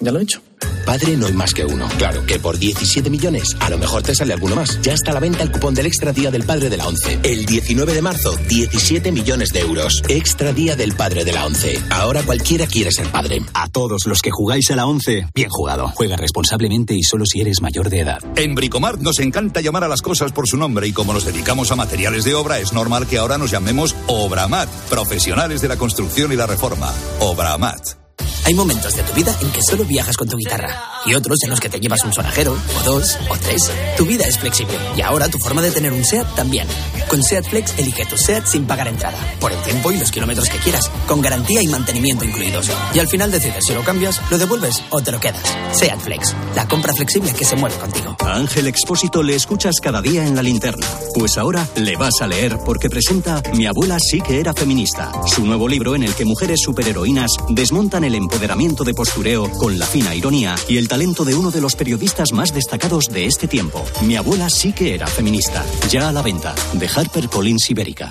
ya lo he dicho. Padre no hay más que uno. Claro que por 17 millones a lo mejor te sale alguno más. Ya está a la venta el cupón del Extra Día del Padre de la ONCE. El 19 de marzo, 17 millones de euros. Extra Día del Padre de la ONCE. Ahora cualquiera quiere ser padre. A todos los que jugáis a la 11, bien jugado. Juega responsablemente y solo si eres mayor de edad. En Bricomart nos encanta llamar a las cosas por su nombre y como nos dedicamos a materiales de obra, es normal que ahora nos llamemos Obramat, profesionales de la construcción y la reforma. Obramat. Hay momentos de tu vida en que solo viajas con tu guitarra. Y otros en los que te llevas un sonajero, o dos, o tres. Tu vida es flexible y ahora tu forma de tener un SEAT también. Con SEAT Flex elige tu SEAT sin pagar entrada, por el tiempo y los kilómetros que quieras, con garantía y mantenimiento incluidos. Y al final decides si lo cambias, lo devuelves o te lo quedas. SEAT Flex, la compra flexible que se mueve contigo. A Ángel Expósito le escuchas cada día en la linterna. Pues ahora le vas a leer porque presenta Mi abuela sí que era feminista, su nuevo libro en el que mujeres superheroínas desmontan el empoderamiento de postureo con la fina ironía y el talento de uno de los periodistas más destacados de este tiempo. Mi abuela sí que era feminista. Ya a la venta. De Harper Collins Ibérica.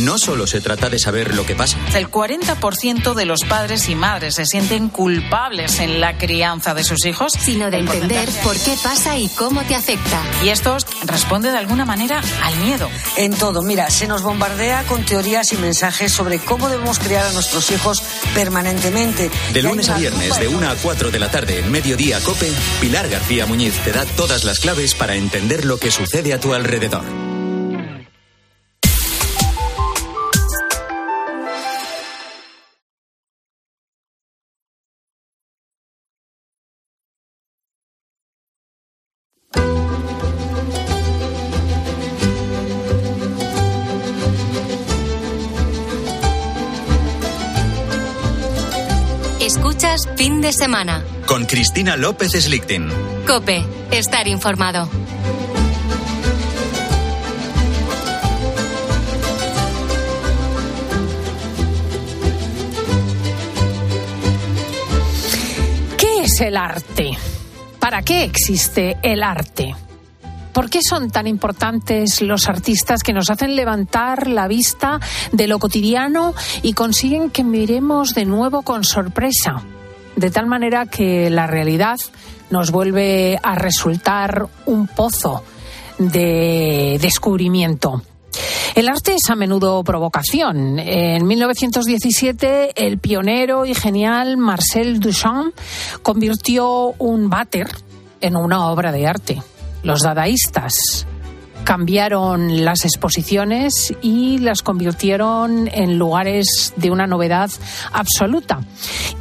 No solo se trata de saber lo que pasa. El 40% de los padres y madres se sienten culpables en la crianza de sus hijos, sino de entender por qué pasa y cómo te afecta. Y esto responde de alguna manera al miedo. En todo, mira, se nos bombardea con teorías y mensajes sobre cómo debemos criar a nuestros hijos permanentemente. De lunes a viernes, de 1 a 4 de la tarde, en Mediodía Cope, Pilar García Muñiz te da todas las claves para entender lo que sucede a tu alrededor. Fin de semana. Con Cristina López Slichting. Cope, estar informado. ¿Qué es el arte? ¿Para qué existe el arte? ¿Por qué son tan importantes los artistas que nos hacen levantar la vista de lo cotidiano y consiguen que miremos de nuevo con sorpresa? De tal manera que la realidad nos vuelve a resultar un pozo de descubrimiento. El arte es a menudo provocación. En 1917, el pionero y genial Marcel Duchamp convirtió un váter en una obra de arte. Los dadaístas cambiaron las exposiciones y las convirtieron en lugares de una novedad absoluta.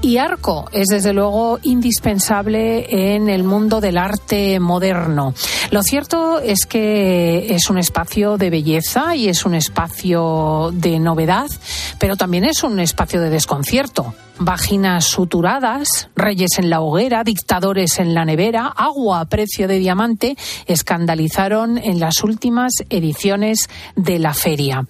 Y Arco es desde luego indispensable en el mundo del arte moderno. Lo cierto es que es un espacio de belleza y es un espacio de novedad, pero también es un espacio de desconcierto vaginas suturadas, reyes en la hoguera, dictadores en la nevera, agua a precio de diamante, escandalizaron en las últimas ediciones de la feria.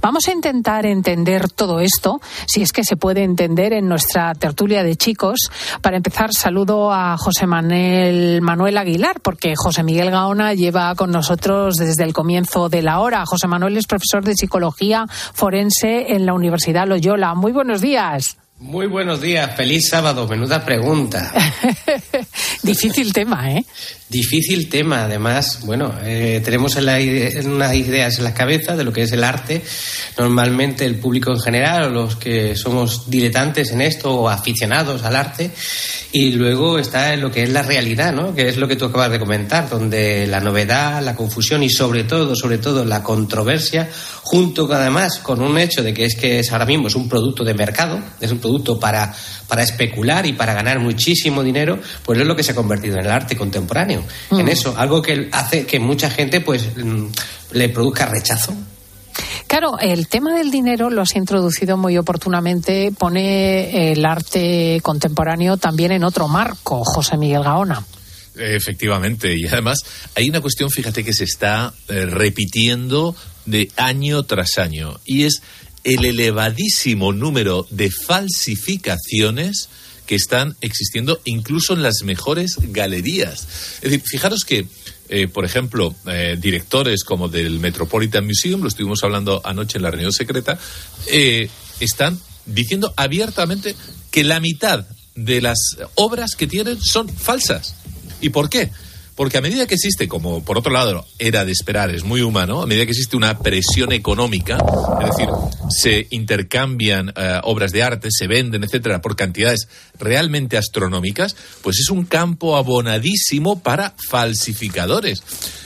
Vamos a intentar entender todo esto, si es que se puede entender en nuestra tertulia de chicos. Para empezar, saludo a José Manuel, Manuel Aguilar, porque José Miguel Gaona lleva con nosotros desde el comienzo de la hora. José Manuel es profesor de psicología forense en la Universidad Loyola. Muy buenos días. Muy buenos días, feliz sábado, menuda pregunta. Difícil tema, ¿eh? Difícil tema, además, bueno, eh, tenemos unas ideas en la cabeza de lo que es el arte. Normalmente el público en general, o los que somos diletantes en esto o aficionados al arte, y luego está en lo que es la realidad, ¿no? Que es lo que tú acabas de comentar, donde la novedad, la confusión y sobre todo, sobre todo la controversia, junto además con un hecho de que es que es ahora mismo es un producto de mercado, es un producto para, para especular y para ganar muchísimo dinero, pues es lo que se ha convertido en el arte contemporáneo en Mm. eso, algo que hace que mucha gente pues mm, le produzca rechazo. Claro, el tema del dinero lo has introducido muy oportunamente, pone el arte contemporáneo también en otro marco, José Miguel Gaona. Efectivamente, y además hay una cuestión, fíjate, que se está eh, repitiendo de año tras año, y es el elevadísimo número de falsificaciones que están existiendo incluso en las mejores galerías. Es decir, fijaros que, eh, por ejemplo, eh, directores como del Metropolitan Museum, lo estuvimos hablando anoche en la reunión secreta, eh, están diciendo abiertamente que la mitad de las obras que tienen son falsas. ¿Y por qué? Porque a medida que existe, como por otro lado era de esperar, es muy humano, a medida que existe una presión económica, es decir, se intercambian eh, obras de arte, se venden, etcétera, por cantidades realmente astronómicas, pues es un campo abonadísimo para falsificadores.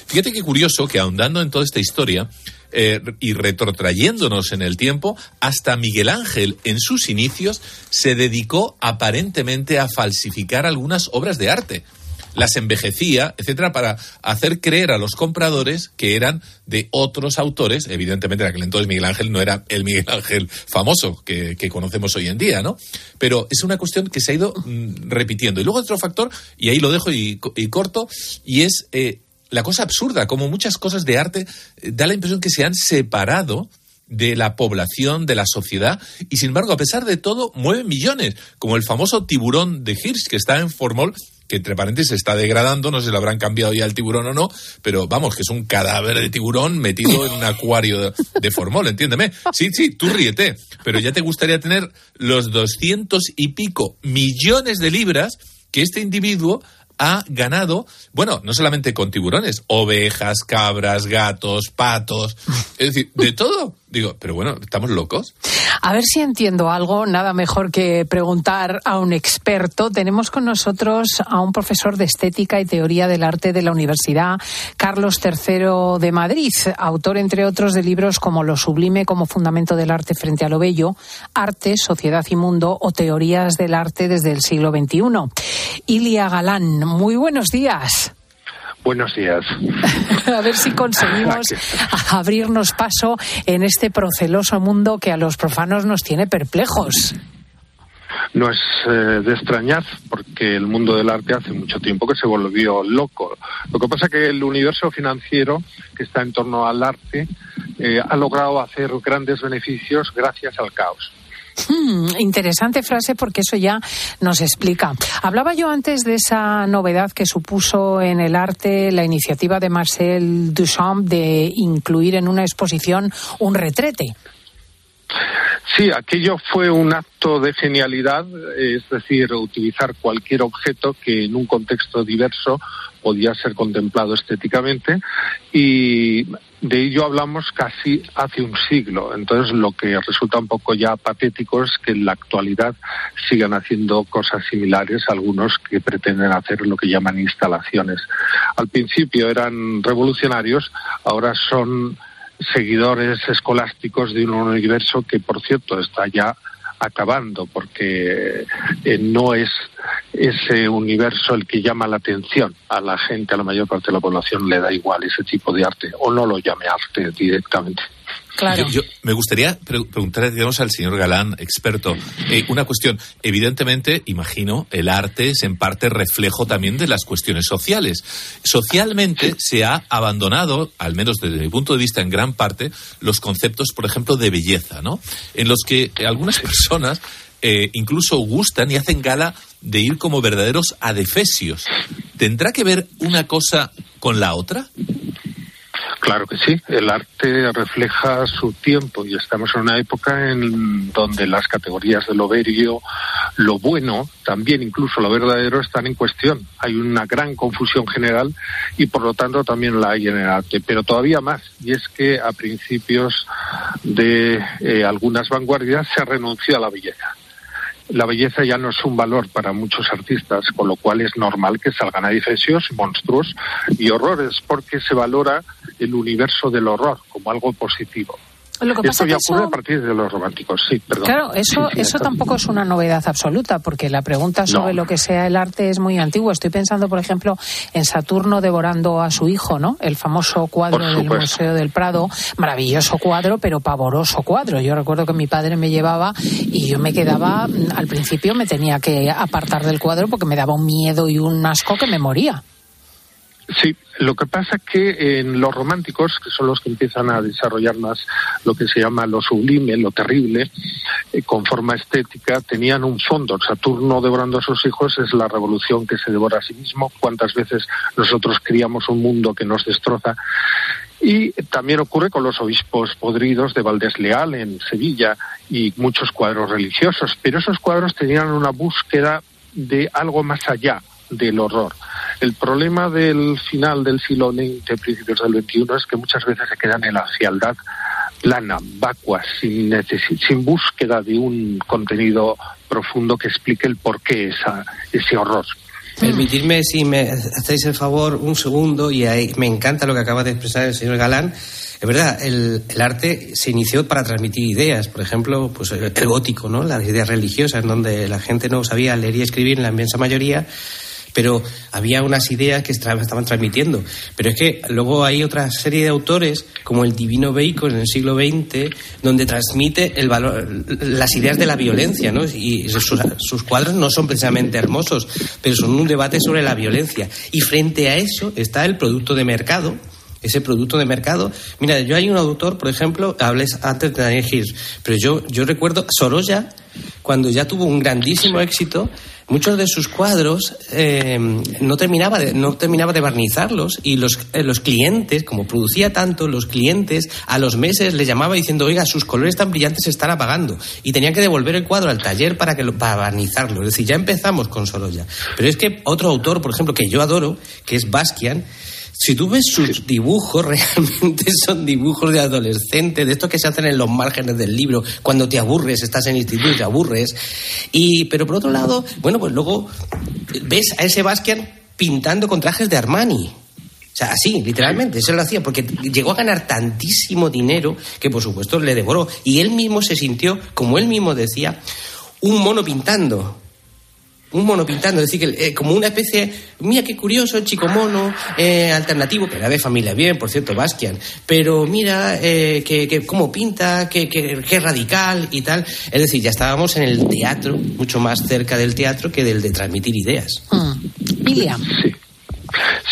Fíjate qué curioso que ahondando en toda esta historia, eh, y retrotrayéndonos en el tiempo, hasta Miguel Ángel en sus inicios se dedicó aparentemente a falsificar algunas obras de arte las envejecía, etcétera, para hacer creer a los compradores que eran de otros autores. Evidentemente, en aquel entonces Miguel Ángel no era el Miguel Ángel famoso que, conocemos hoy en día, ¿no? Pero es una cuestión que se ha ido mm, repitiendo. Y luego otro factor, y ahí lo dejo y, corto, y es eh, la cosa absurda, como muchas cosas de arte, eh, da la impresión que se han separado de la población, de la sociedad, y sin embargo, a pesar de todo, mueven millones, como el famoso tiburón de Hirsch, que está en Formol, que entre paréntesis se está degradando, no sé si lo habrán cambiado ya el tiburón o no, pero vamos, que es un cadáver de tiburón metido en un acuario de, formol, entiéndeme. Sí, sí, tú ríete, pero ya te gustaría tener los doscientos y pico millones de libras que este individuo ha ganado, bueno, no solamente con tiburones, ovejas, cabras, gatos, patos, es decir, de todo. Digo, pero bueno, ¿estamos locos? A ver si entiendo algo, nada mejor que preguntar a un experto. Tenemos con nosotros a un profesor de estética y teoría del arte de la Universidad Carlos III de Madrid, autor, entre otros, de libros como Lo sublime como fundamento del arte frente a lo bello, Arte, Sociedad y Mundo o Teorías del arte desde el siglo XXI. Ilia Galán, muy buenos días. Buenos días. a ver si conseguimos abrirnos paso en este proceloso mundo que a los profanos nos tiene perplejos. No es eh, de extrañar porque el mundo del arte hace mucho tiempo que se volvió loco. Lo que pasa es que el universo financiero que está en torno al arte eh, ha logrado hacer grandes beneficios gracias al caos. Hmm, interesante frase porque eso ya nos explica. Hablaba yo antes de esa novedad que supuso en el arte la iniciativa de Marcel Duchamp de incluir en una exposición un retrete. Sí, aquello fue un acto de genialidad, es decir, utilizar cualquier objeto que en un contexto diverso podía ser contemplado estéticamente y de ello hablamos casi hace un siglo. Entonces, lo que resulta un poco ya patético es que en la actualidad sigan haciendo cosas similares algunos que pretenden hacer lo que llaman instalaciones. Al principio eran revolucionarios, ahora son seguidores escolásticos de un universo que, por cierto, está ya acabando porque eh, no es ese universo el que llama la atención a la gente, a la mayor parte de la población le da igual ese tipo de arte o no lo llame arte directamente. Yo, me gustaría preguntar, digamos, al señor Galán, experto, eh, una cuestión. Evidentemente, imagino, el arte es en parte reflejo también de las cuestiones sociales. Socialmente se ha abandonado, al menos desde mi punto de vista, en gran parte, los conceptos, por ejemplo, de belleza, ¿no? En los que algunas personas eh, incluso gustan y hacen gala de ir como verdaderos adefesios. ¿Tendrá que ver una cosa con la otra? Claro que sí, el arte refleja su tiempo y estamos en una época en donde las categorías de lo verio, lo bueno, también incluso lo verdadero están en cuestión. Hay una gran confusión general y por lo tanto también la hay en el arte, pero todavía más, y es que a principios de eh, algunas vanguardias se renunció a la belleza la belleza ya no es un valor para muchos artistas, con lo cual es normal que salgan adifesios, monstruos y horrores, porque se valora el universo del horror como algo positivo. Lo que pasa Esto ya que ocurre a partir de los románticos, sí, perdón. Claro, eso, eso tampoco es una novedad absoluta, porque la pregunta sobre lo que sea el arte es muy antigua. Estoy pensando, por ejemplo, en Saturno devorando a su hijo, ¿no? El famoso cuadro del Museo del Prado, maravilloso cuadro, pero pavoroso cuadro. Yo recuerdo que mi padre me llevaba y yo me quedaba, al principio me tenía que apartar del cuadro porque me daba un miedo y un asco que me moría. Sí, lo que pasa es que en los románticos, que son los que empiezan a desarrollar más lo que se llama lo sublime, lo terrible, eh, con forma estética, tenían un fondo. Saturno devorando a sus hijos es la revolución que se devora a sí mismo. ¿Cuántas veces nosotros criamos un mundo que nos destroza? Y también ocurre con los obispos podridos de Valdés Leal en Sevilla y muchos cuadros religiosos. Pero esos cuadros tenían una búsqueda de algo más allá del horror. El problema del final del siglo XX, principios del XXI, es que muchas veces se quedan en la fialdad plana, vacua, sin, sin búsqueda de un contenido profundo que explique el porqué esa, ese horror. Permitirme, si me hacéis el favor, un segundo, y ahí me encanta lo que acaba de expresar el señor Galán, Es verdad, el, el, arte se inició para transmitir ideas, por ejemplo, pues el, gótico, ¿no? Las ideas religiosas, donde la gente no sabía leer y escribir en la inmensa mayoría, pero había unas ideas que estaban transmitiendo. Pero es que luego hay otra serie de autores, como el Divino Bacon en el siglo XX, donde transmite el valor, las ideas de la violencia, ¿no? Y sus, sus cuadros no son precisamente hermosos, pero son un debate sobre la violencia. Y frente a eso está el producto de mercado, ese producto de mercado. Mira, yo hay un autor, por ejemplo, hables antes de Daniel Hirsch, pero yo, yo recuerdo Sorolla, cuando ya tuvo un grandísimo éxito, muchos de sus cuadros eh, no, terminaba de, no terminaba de barnizarlos y los, eh, los clientes, como producía tanto, los clientes a los meses le llamaba diciendo, oiga, sus colores tan brillantes se están apagando y tenían que devolver el cuadro al taller para, que lo, para barnizarlo. Es decir, ya empezamos con Sorolla. Pero es que otro autor, por ejemplo, que yo adoro, que es Bastian, si tú ves sus dibujos, realmente son dibujos de adolescente, de estos que se hacen en los márgenes del libro, cuando te aburres, estás en el instituto y te aburres. Y, pero por otro lado, bueno, pues luego ves a ese Basquiat pintando con trajes de Armani. O sea, así, literalmente, eso lo hacía, porque llegó a ganar tantísimo dinero que, por supuesto, le devoró. Y él mismo se sintió, como él mismo decía, un mono pintando un mono pintando, es decir, que, eh, como una especie, mira qué curioso, chico mono, eh, alternativo, que era de familia bien, por cierto, Bastian, pero mira eh, que, que, cómo pinta, que, que, que, radical y tal. Es decir, ya estábamos en el teatro, mucho más cerca del teatro que del de transmitir ideas. Mm. William. Sí.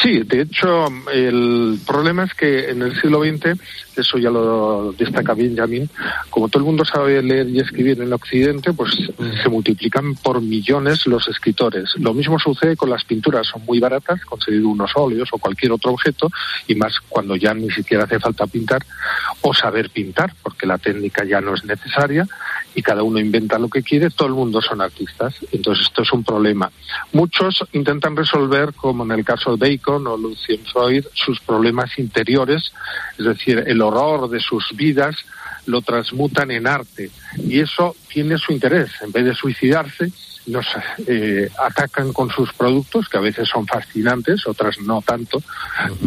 Sí, de hecho, el problema es que en el siglo XX, eso ya lo destaca Benjamin, como todo el mundo sabe leer y escribir en Occidente, pues se multiplican por millones los escritores. Lo mismo sucede con las pinturas, son muy baratas, conseguir unos óleos o cualquier otro objeto, y más cuando ya ni siquiera hace falta pintar o saber pintar, porque la técnica ya no es necesaria y cada uno inventa lo que quiere, todo el mundo son artistas. Entonces esto es un problema. Muchos intentan resolver, como en el caso de Bacon o Lucien Freud, sus problemas interiores, es decir, el horror de sus vidas lo transmutan en arte. Y eso tiene su interés. En vez de suicidarse, nos eh, atacan con sus productos, que a veces son fascinantes, otras no tanto,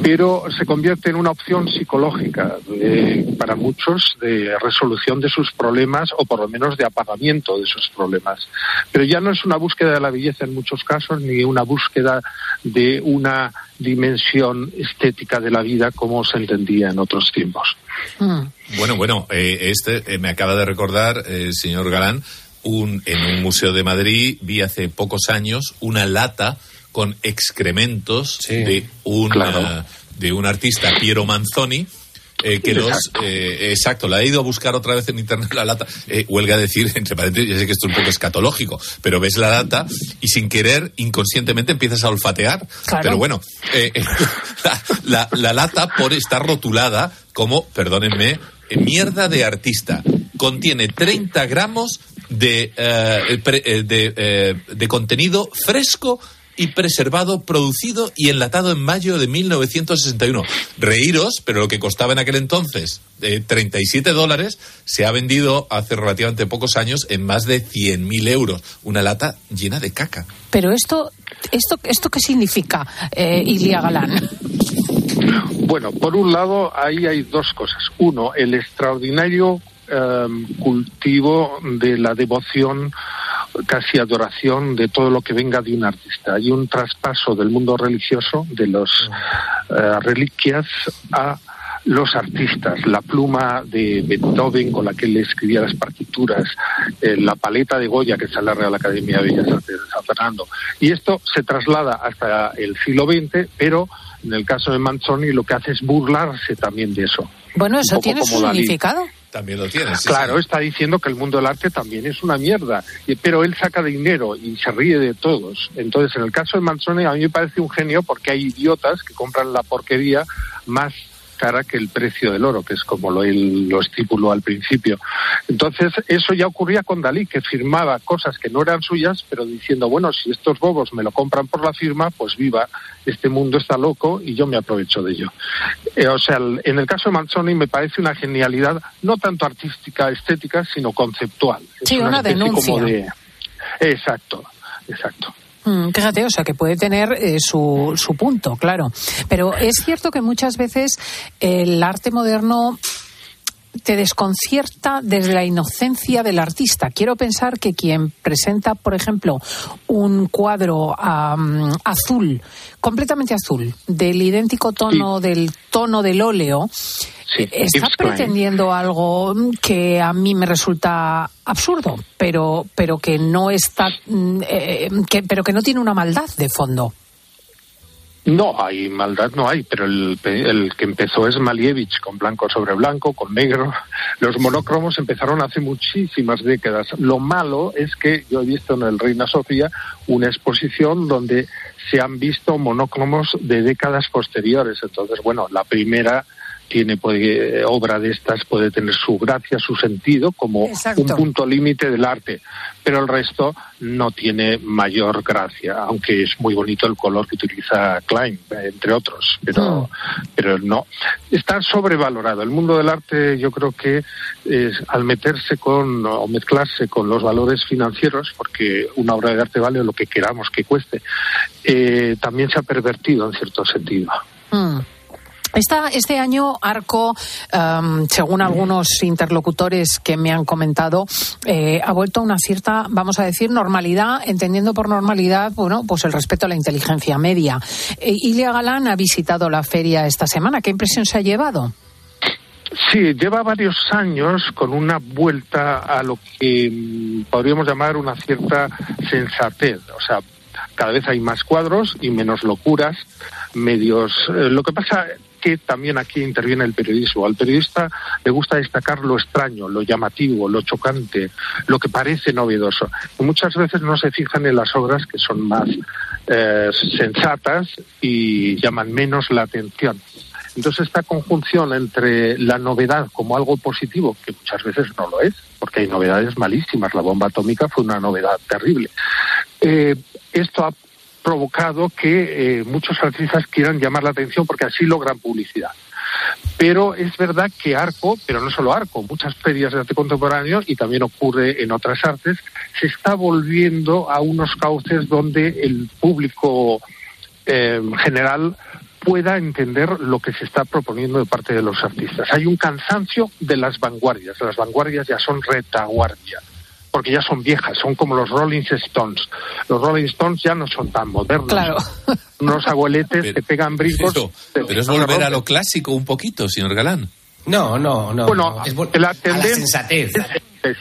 pero se convierte en una opción psicológica de, para muchos de resolución de sus problemas o por lo menos de apagamiento de sus problemas. Pero ya no es una búsqueda de la belleza en muchos casos, ni una búsqueda de una dimensión estética de la vida como se entendía en otros tiempos. Mm. Bueno, bueno, eh, este eh, me acaba de recordar, eh, señor Galán, un, en un museo de Madrid vi hace pocos años una lata con excrementos sí, de, un, claro. uh, de un artista, Piero Manzoni, eh, que exacto. los eh, exacto la he ido a buscar otra vez en internet la lata eh, huelga decir entre paréntesis ya sé que esto es un poco escatológico pero ves la data y sin querer inconscientemente empiezas a olfatear claro. pero bueno eh, la, la, la, lata por estar rotulada como perdónenme mierda de artista contiene 30 gramos de, de, de, de contenido fresco y preservado, producido y enlatado en mayo de 1961. Reíros, pero lo que costaba en aquel entonces eh, 37 dólares se ha vendido hace relativamente pocos años en más de 100.000 euros. Una lata llena de caca. Pero esto, esto, esto ¿qué significa, eh, Ilia Galán? Bueno, por un lado, ahí hay dos cosas. Uno, el extraordinario eh, cultivo de la devoción casi adoración de todo lo que venga de un artista. Hay un traspaso del mundo religioso, de las uh, reliquias, a los artistas, la pluma de Beethoven con la que él escribía las partituras, eh, la paleta de Goya que está en la Real Academia de Bellas Artes de San Fernando. Y esto se traslada hasta el siglo XX, pero en el caso de Manzoni lo que hace es burlarse también de eso. Bueno, eso tiene su significado. Dalí. También lo tiene. Sí, claro, sí. está diciendo que el mundo del arte también es una mierda, pero él saca dinero y se ríe de todos. Entonces, en el caso de Manzoni, a mí me parece un genio porque hay idiotas que compran la porquería más cara que el precio del oro, que es como lo, él lo estipuló al principio. Entonces, eso ya ocurría con Dalí, que firmaba cosas que no eran suyas, pero diciendo, bueno, si estos bobos me lo compran por la firma, pues viva, este mundo está loco y yo me aprovecho de ello. Eh, o sea, en el caso de Manzoni me parece una genialidad, no tanto artística, estética, sino conceptual. Sí, es una, una denuncia. De... Exacto, exacto. Mm, fíjate, o sea, que puede tener eh, su, su punto, claro. Pero es cierto que muchas veces el arte moderno te desconcierta desde la inocencia del artista. Quiero pensar que quien presenta, por ejemplo, un cuadro azul, completamente azul, del idéntico tono del tono del óleo, está pretendiendo algo que a mí me resulta absurdo, pero pero que no está, mm, eh, que, pero que no tiene una maldad de fondo. No, hay maldad, no hay, pero el, que empezó es Malievich, con blanco sobre blanco, con negro. Los monocromos empezaron hace muchísimas décadas. Lo malo es que yo he visto en el Reina Sofía una exposición donde se han visto monocromos de décadas posteriores. Entonces, bueno, la primera tiene puede, obra de estas puede tener su gracia, su sentido como un punto límite del arte, pero el resto no tiene mayor gracia, aunque es muy bonito el color que utiliza Klein, entre otros, pero, hmm. pero no. Está sobrevalorado. El mundo del arte yo creo que al meterse con o mezclarse con los valores financieros, porque una obra de arte vale lo que queramos que cueste, eh, también se ha pervertido en cierto sentido. Hmm este año Arco, em, según algunos interlocutores que me han comentado, eh, ha vuelto a una cierta, vamos a decir, normalidad, entendiendo por normalidad, bueno, pues el respeto a la inteligencia media. Eh, Ilia Galán ha visitado la feria esta semana. ¿Qué impresión se ha llevado? Sí, lleva varios años con una vuelta a lo que mm, podríamos llamar una cierta sensatez. O sea, cada vez hay más cuadros y menos locuras, medios. Eh, lo que pasa que también aquí interviene el periodismo. Al periodista le gusta destacar lo extraño, lo llamativo, lo chocante, lo que parece novedoso. muchas veces no se fijan en las obras que son más eh, sensatas y llaman menos la atención. Entonces, esta conjunción entre la novedad como algo positivo, que muchas veces no lo es, porque hay novedades malísimas, la bomba atómica fue una novedad terrible, eh, esto ha provocado que eh, muchos artistas quieran llamar la atención porque así logran publicidad. Pero es verdad que Arco, pero no solo Arco, muchas ferias de arte contemporáneo y también ocurre en otras artes, se está volviendo a unos cauces donde el público eh, general pueda entender lo que se está proponiendo de parte de los artistas. Hay un cansancio de las vanguardias, las vanguardias ya son retaguardia porque ya son viejas, son como los Rolling Stones. Los Rolling Stones ya no son tan modernos. Claro. Unos abueletes que pegan brincos. Pero, es volver a lo clásico un poquito, señor Galán. No, no, no. Bueno, es la tendencia sensatez. Es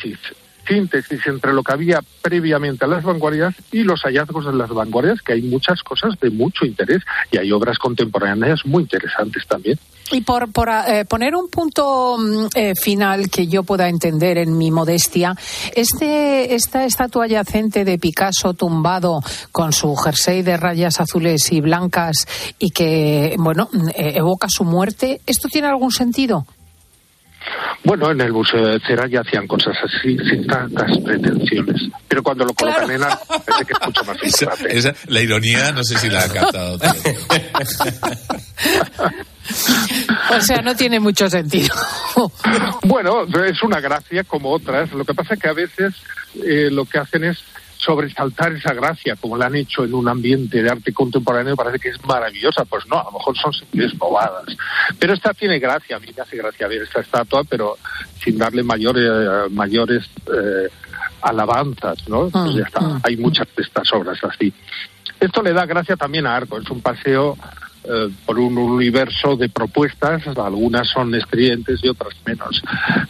síntesis entre lo que había previamente a las vanguardias y los hallazgos de las vanguardias, que hay muchas cosas de mucho interés y hay obras contemporáneas muy interesantes también. Y por, eh, poner un punto mm, eh, final que yo pueda entender en mi modestia, este, esta estatua yacente de Picasso tumbado con su jersey de rayas azules y blancas y que, bueno, mm, eh, evoca su muerte, ¿esto tiene algún sentido? Bueno, en el Museo de Cera ya hacían cosas así, sin tantas pretensiones. Pero cuando lo colocan en arte, parece que es mucho más esa, La ironía, no sé si la ha captado. o sea, no tiene mucho sentido. bueno, es una gracia como otras. Lo que pasa es que a veces eh, lo que hacen es sobresaltar esa gracia, como la han hecho en un ambiente de arte contemporáneo, parece que es maravillosa. Pues no, a lo mejor son simples bobadas. Pero esta tiene gracia, a mí me hace gracia ver esta estatua, pero sin darle mayores, mayores eh, alabanzas, ¿no? Pues ya está. Mm, mm. Hay muchas de estas obras así. Esto le da gracia también a Arco, es un paseo eh, por un universo de propuestas, algunas son estridentes y otras menos.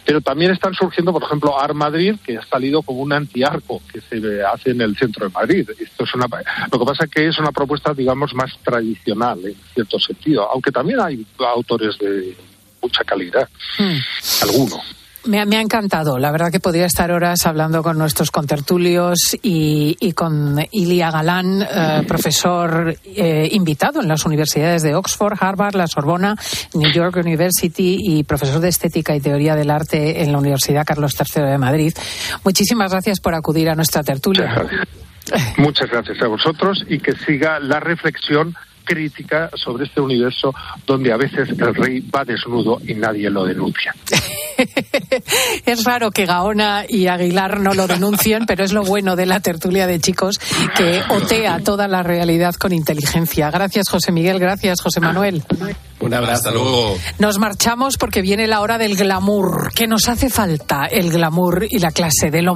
Pero también están surgiendo, por ejemplo, Ar Madrid, que ha salido como un antiarco que se hace en el centro de Madrid. Esto es una, lo que pasa es que es una propuesta, digamos, más tradicional en cierto sentido, aunque también hay autores de mucha calidad, hmm. alguno. Me, ha encantado. La verdad que podría estar horas hablando con nuestros contertulios y, y con Ilia Galán, eh, profesor eh, invitado en las universidades de Oxford, Harvard, la Sorbona, New York University y profesor de estética y teoría del arte en la Universidad Carlos III de Madrid. Muchísimas gracias por acudir a nuestra tertulia. Muchas gracias a vosotros y que siga la reflexión crítica sobre este universo donde a veces el rey va desnudo y nadie lo denuncia. es raro que Gaona y Aguilar no lo denuncien, pero es lo bueno de la tertulia de chicos que otea toda la realidad con inteligencia. Gracias, José Miguel. Gracias, José Manuel. Un abrazo. Hasta luego. Nos marchamos porque viene la hora del glamour, que nos hace falta el glamour y la clase de lo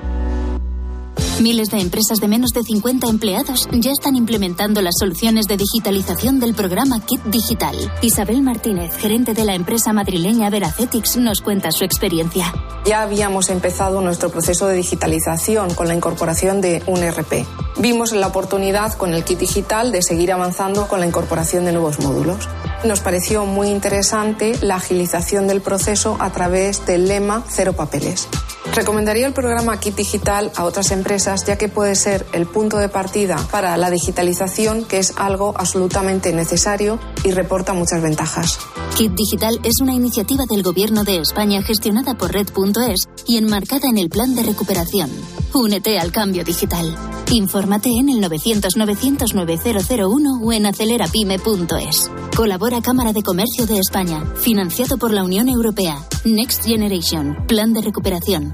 Miles de empresas de menos de 50 empleados ya están implementando las soluciones de digitalización del programa Kit Digital. Isabel Martínez, gerente de la empresa madrileña Veracetix, nos cuenta su experiencia. Ya habíamos empezado nuestro proceso de digitalización con la incorporación de un RP. Vimos la oportunidad con el Kit Digital de seguir avanzando con la incorporación de nuevos módulos. Nos pareció muy interesante la agilización del proceso a través del lema Cero Papeles. Recomendaría el programa Kit Digital a otras empresas ya que puede ser el punto de partida para la digitalización que es algo absolutamente necesario y reporta muchas ventajas. Kit Digital es una iniciativa del Gobierno de España gestionada por Red.es y enmarcada en el plan de recuperación. Únete al cambio digital. Infórmate en el 900-900-9001 o en acelerapyme.es. Colabora Cámara de Comercio de España, financiado por la Unión Europea. Next Generation, Plan de Recuperación,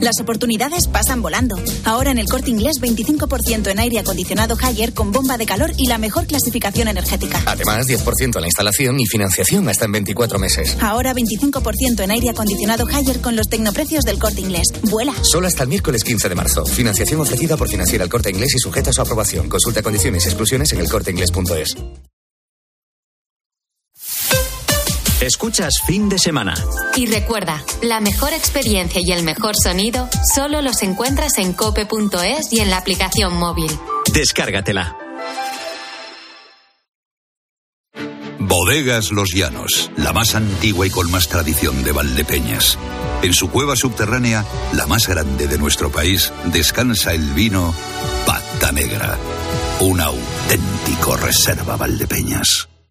Las oportunidades pasan volando. Ahora en el corte inglés 25% en aire acondicionado Higher con bomba de calor y la mejor clasificación energética. Además, 10% en la instalación y financiación hasta en 24 meses. Ahora 25% en aire acondicionado Higher con los tecnoprecios del corte inglés. Vuela. Solo hasta el miércoles 15 de marzo. Financiación ofrecida por Financiera el corte inglés y sujeta a su aprobación. Consulta condiciones y exclusiones en elcorteinglés.es. Escuchas fin de semana. Y recuerda, la mejor experiencia y el mejor sonido solo los encuentras en cope.es y en la aplicación móvil. Descárgatela. Bodegas Los Llanos, la más antigua y con más tradición de Valdepeñas. En su cueva subterránea, la más grande de nuestro país, descansa el vino Pata Negra, un auténtico reserva Valdepeñas.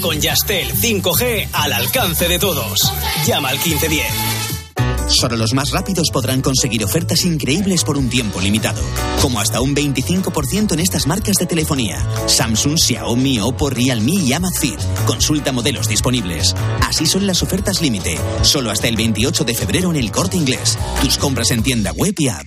Con Yastel 5G al alcance de todos. Llama al 1510. Solo los más rápidos podrán conseguir ofertas increíbles por un tiempo limitado, como hasta un 25% en estas marcas de telefonía: Samsung, Xiaomi, Oppo, Realme y Amazfit. Consulta modelos disponibles. Así son las ofertas límite, solo hasta el 28 de febrero en el Corte Inglés. Tus compras en tienda web y app.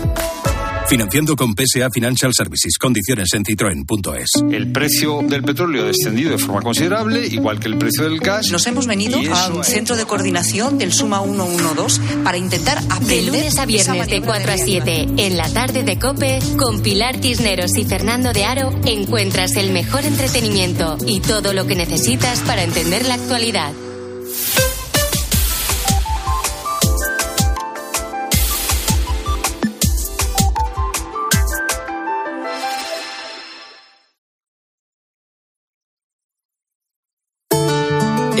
Financiando con PSA Financial Services. Condiciones en citroen.es. El precio del petróleo ha descendido de forma considerable, igual que el precio del gas. Nos hemos venido a un centro de coordinación del Suma 112 para intentar aprender. De lunes a viernes de 4 a 7 en la tarde de Cope con Pilar Tisneros y Fernando de Aro encuentras el mejor entretenimiento y todo lo que necesitas para entender la actualidad.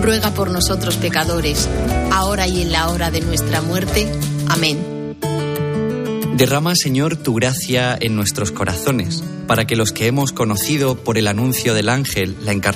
ruega por nosotros pecadores, ahora y en la hora de nuestra muerte. Amén. Derrama, Señor, tu gracia en nuestros corazones, para que los que hemos conocido por el anuncio del ángel la encarnación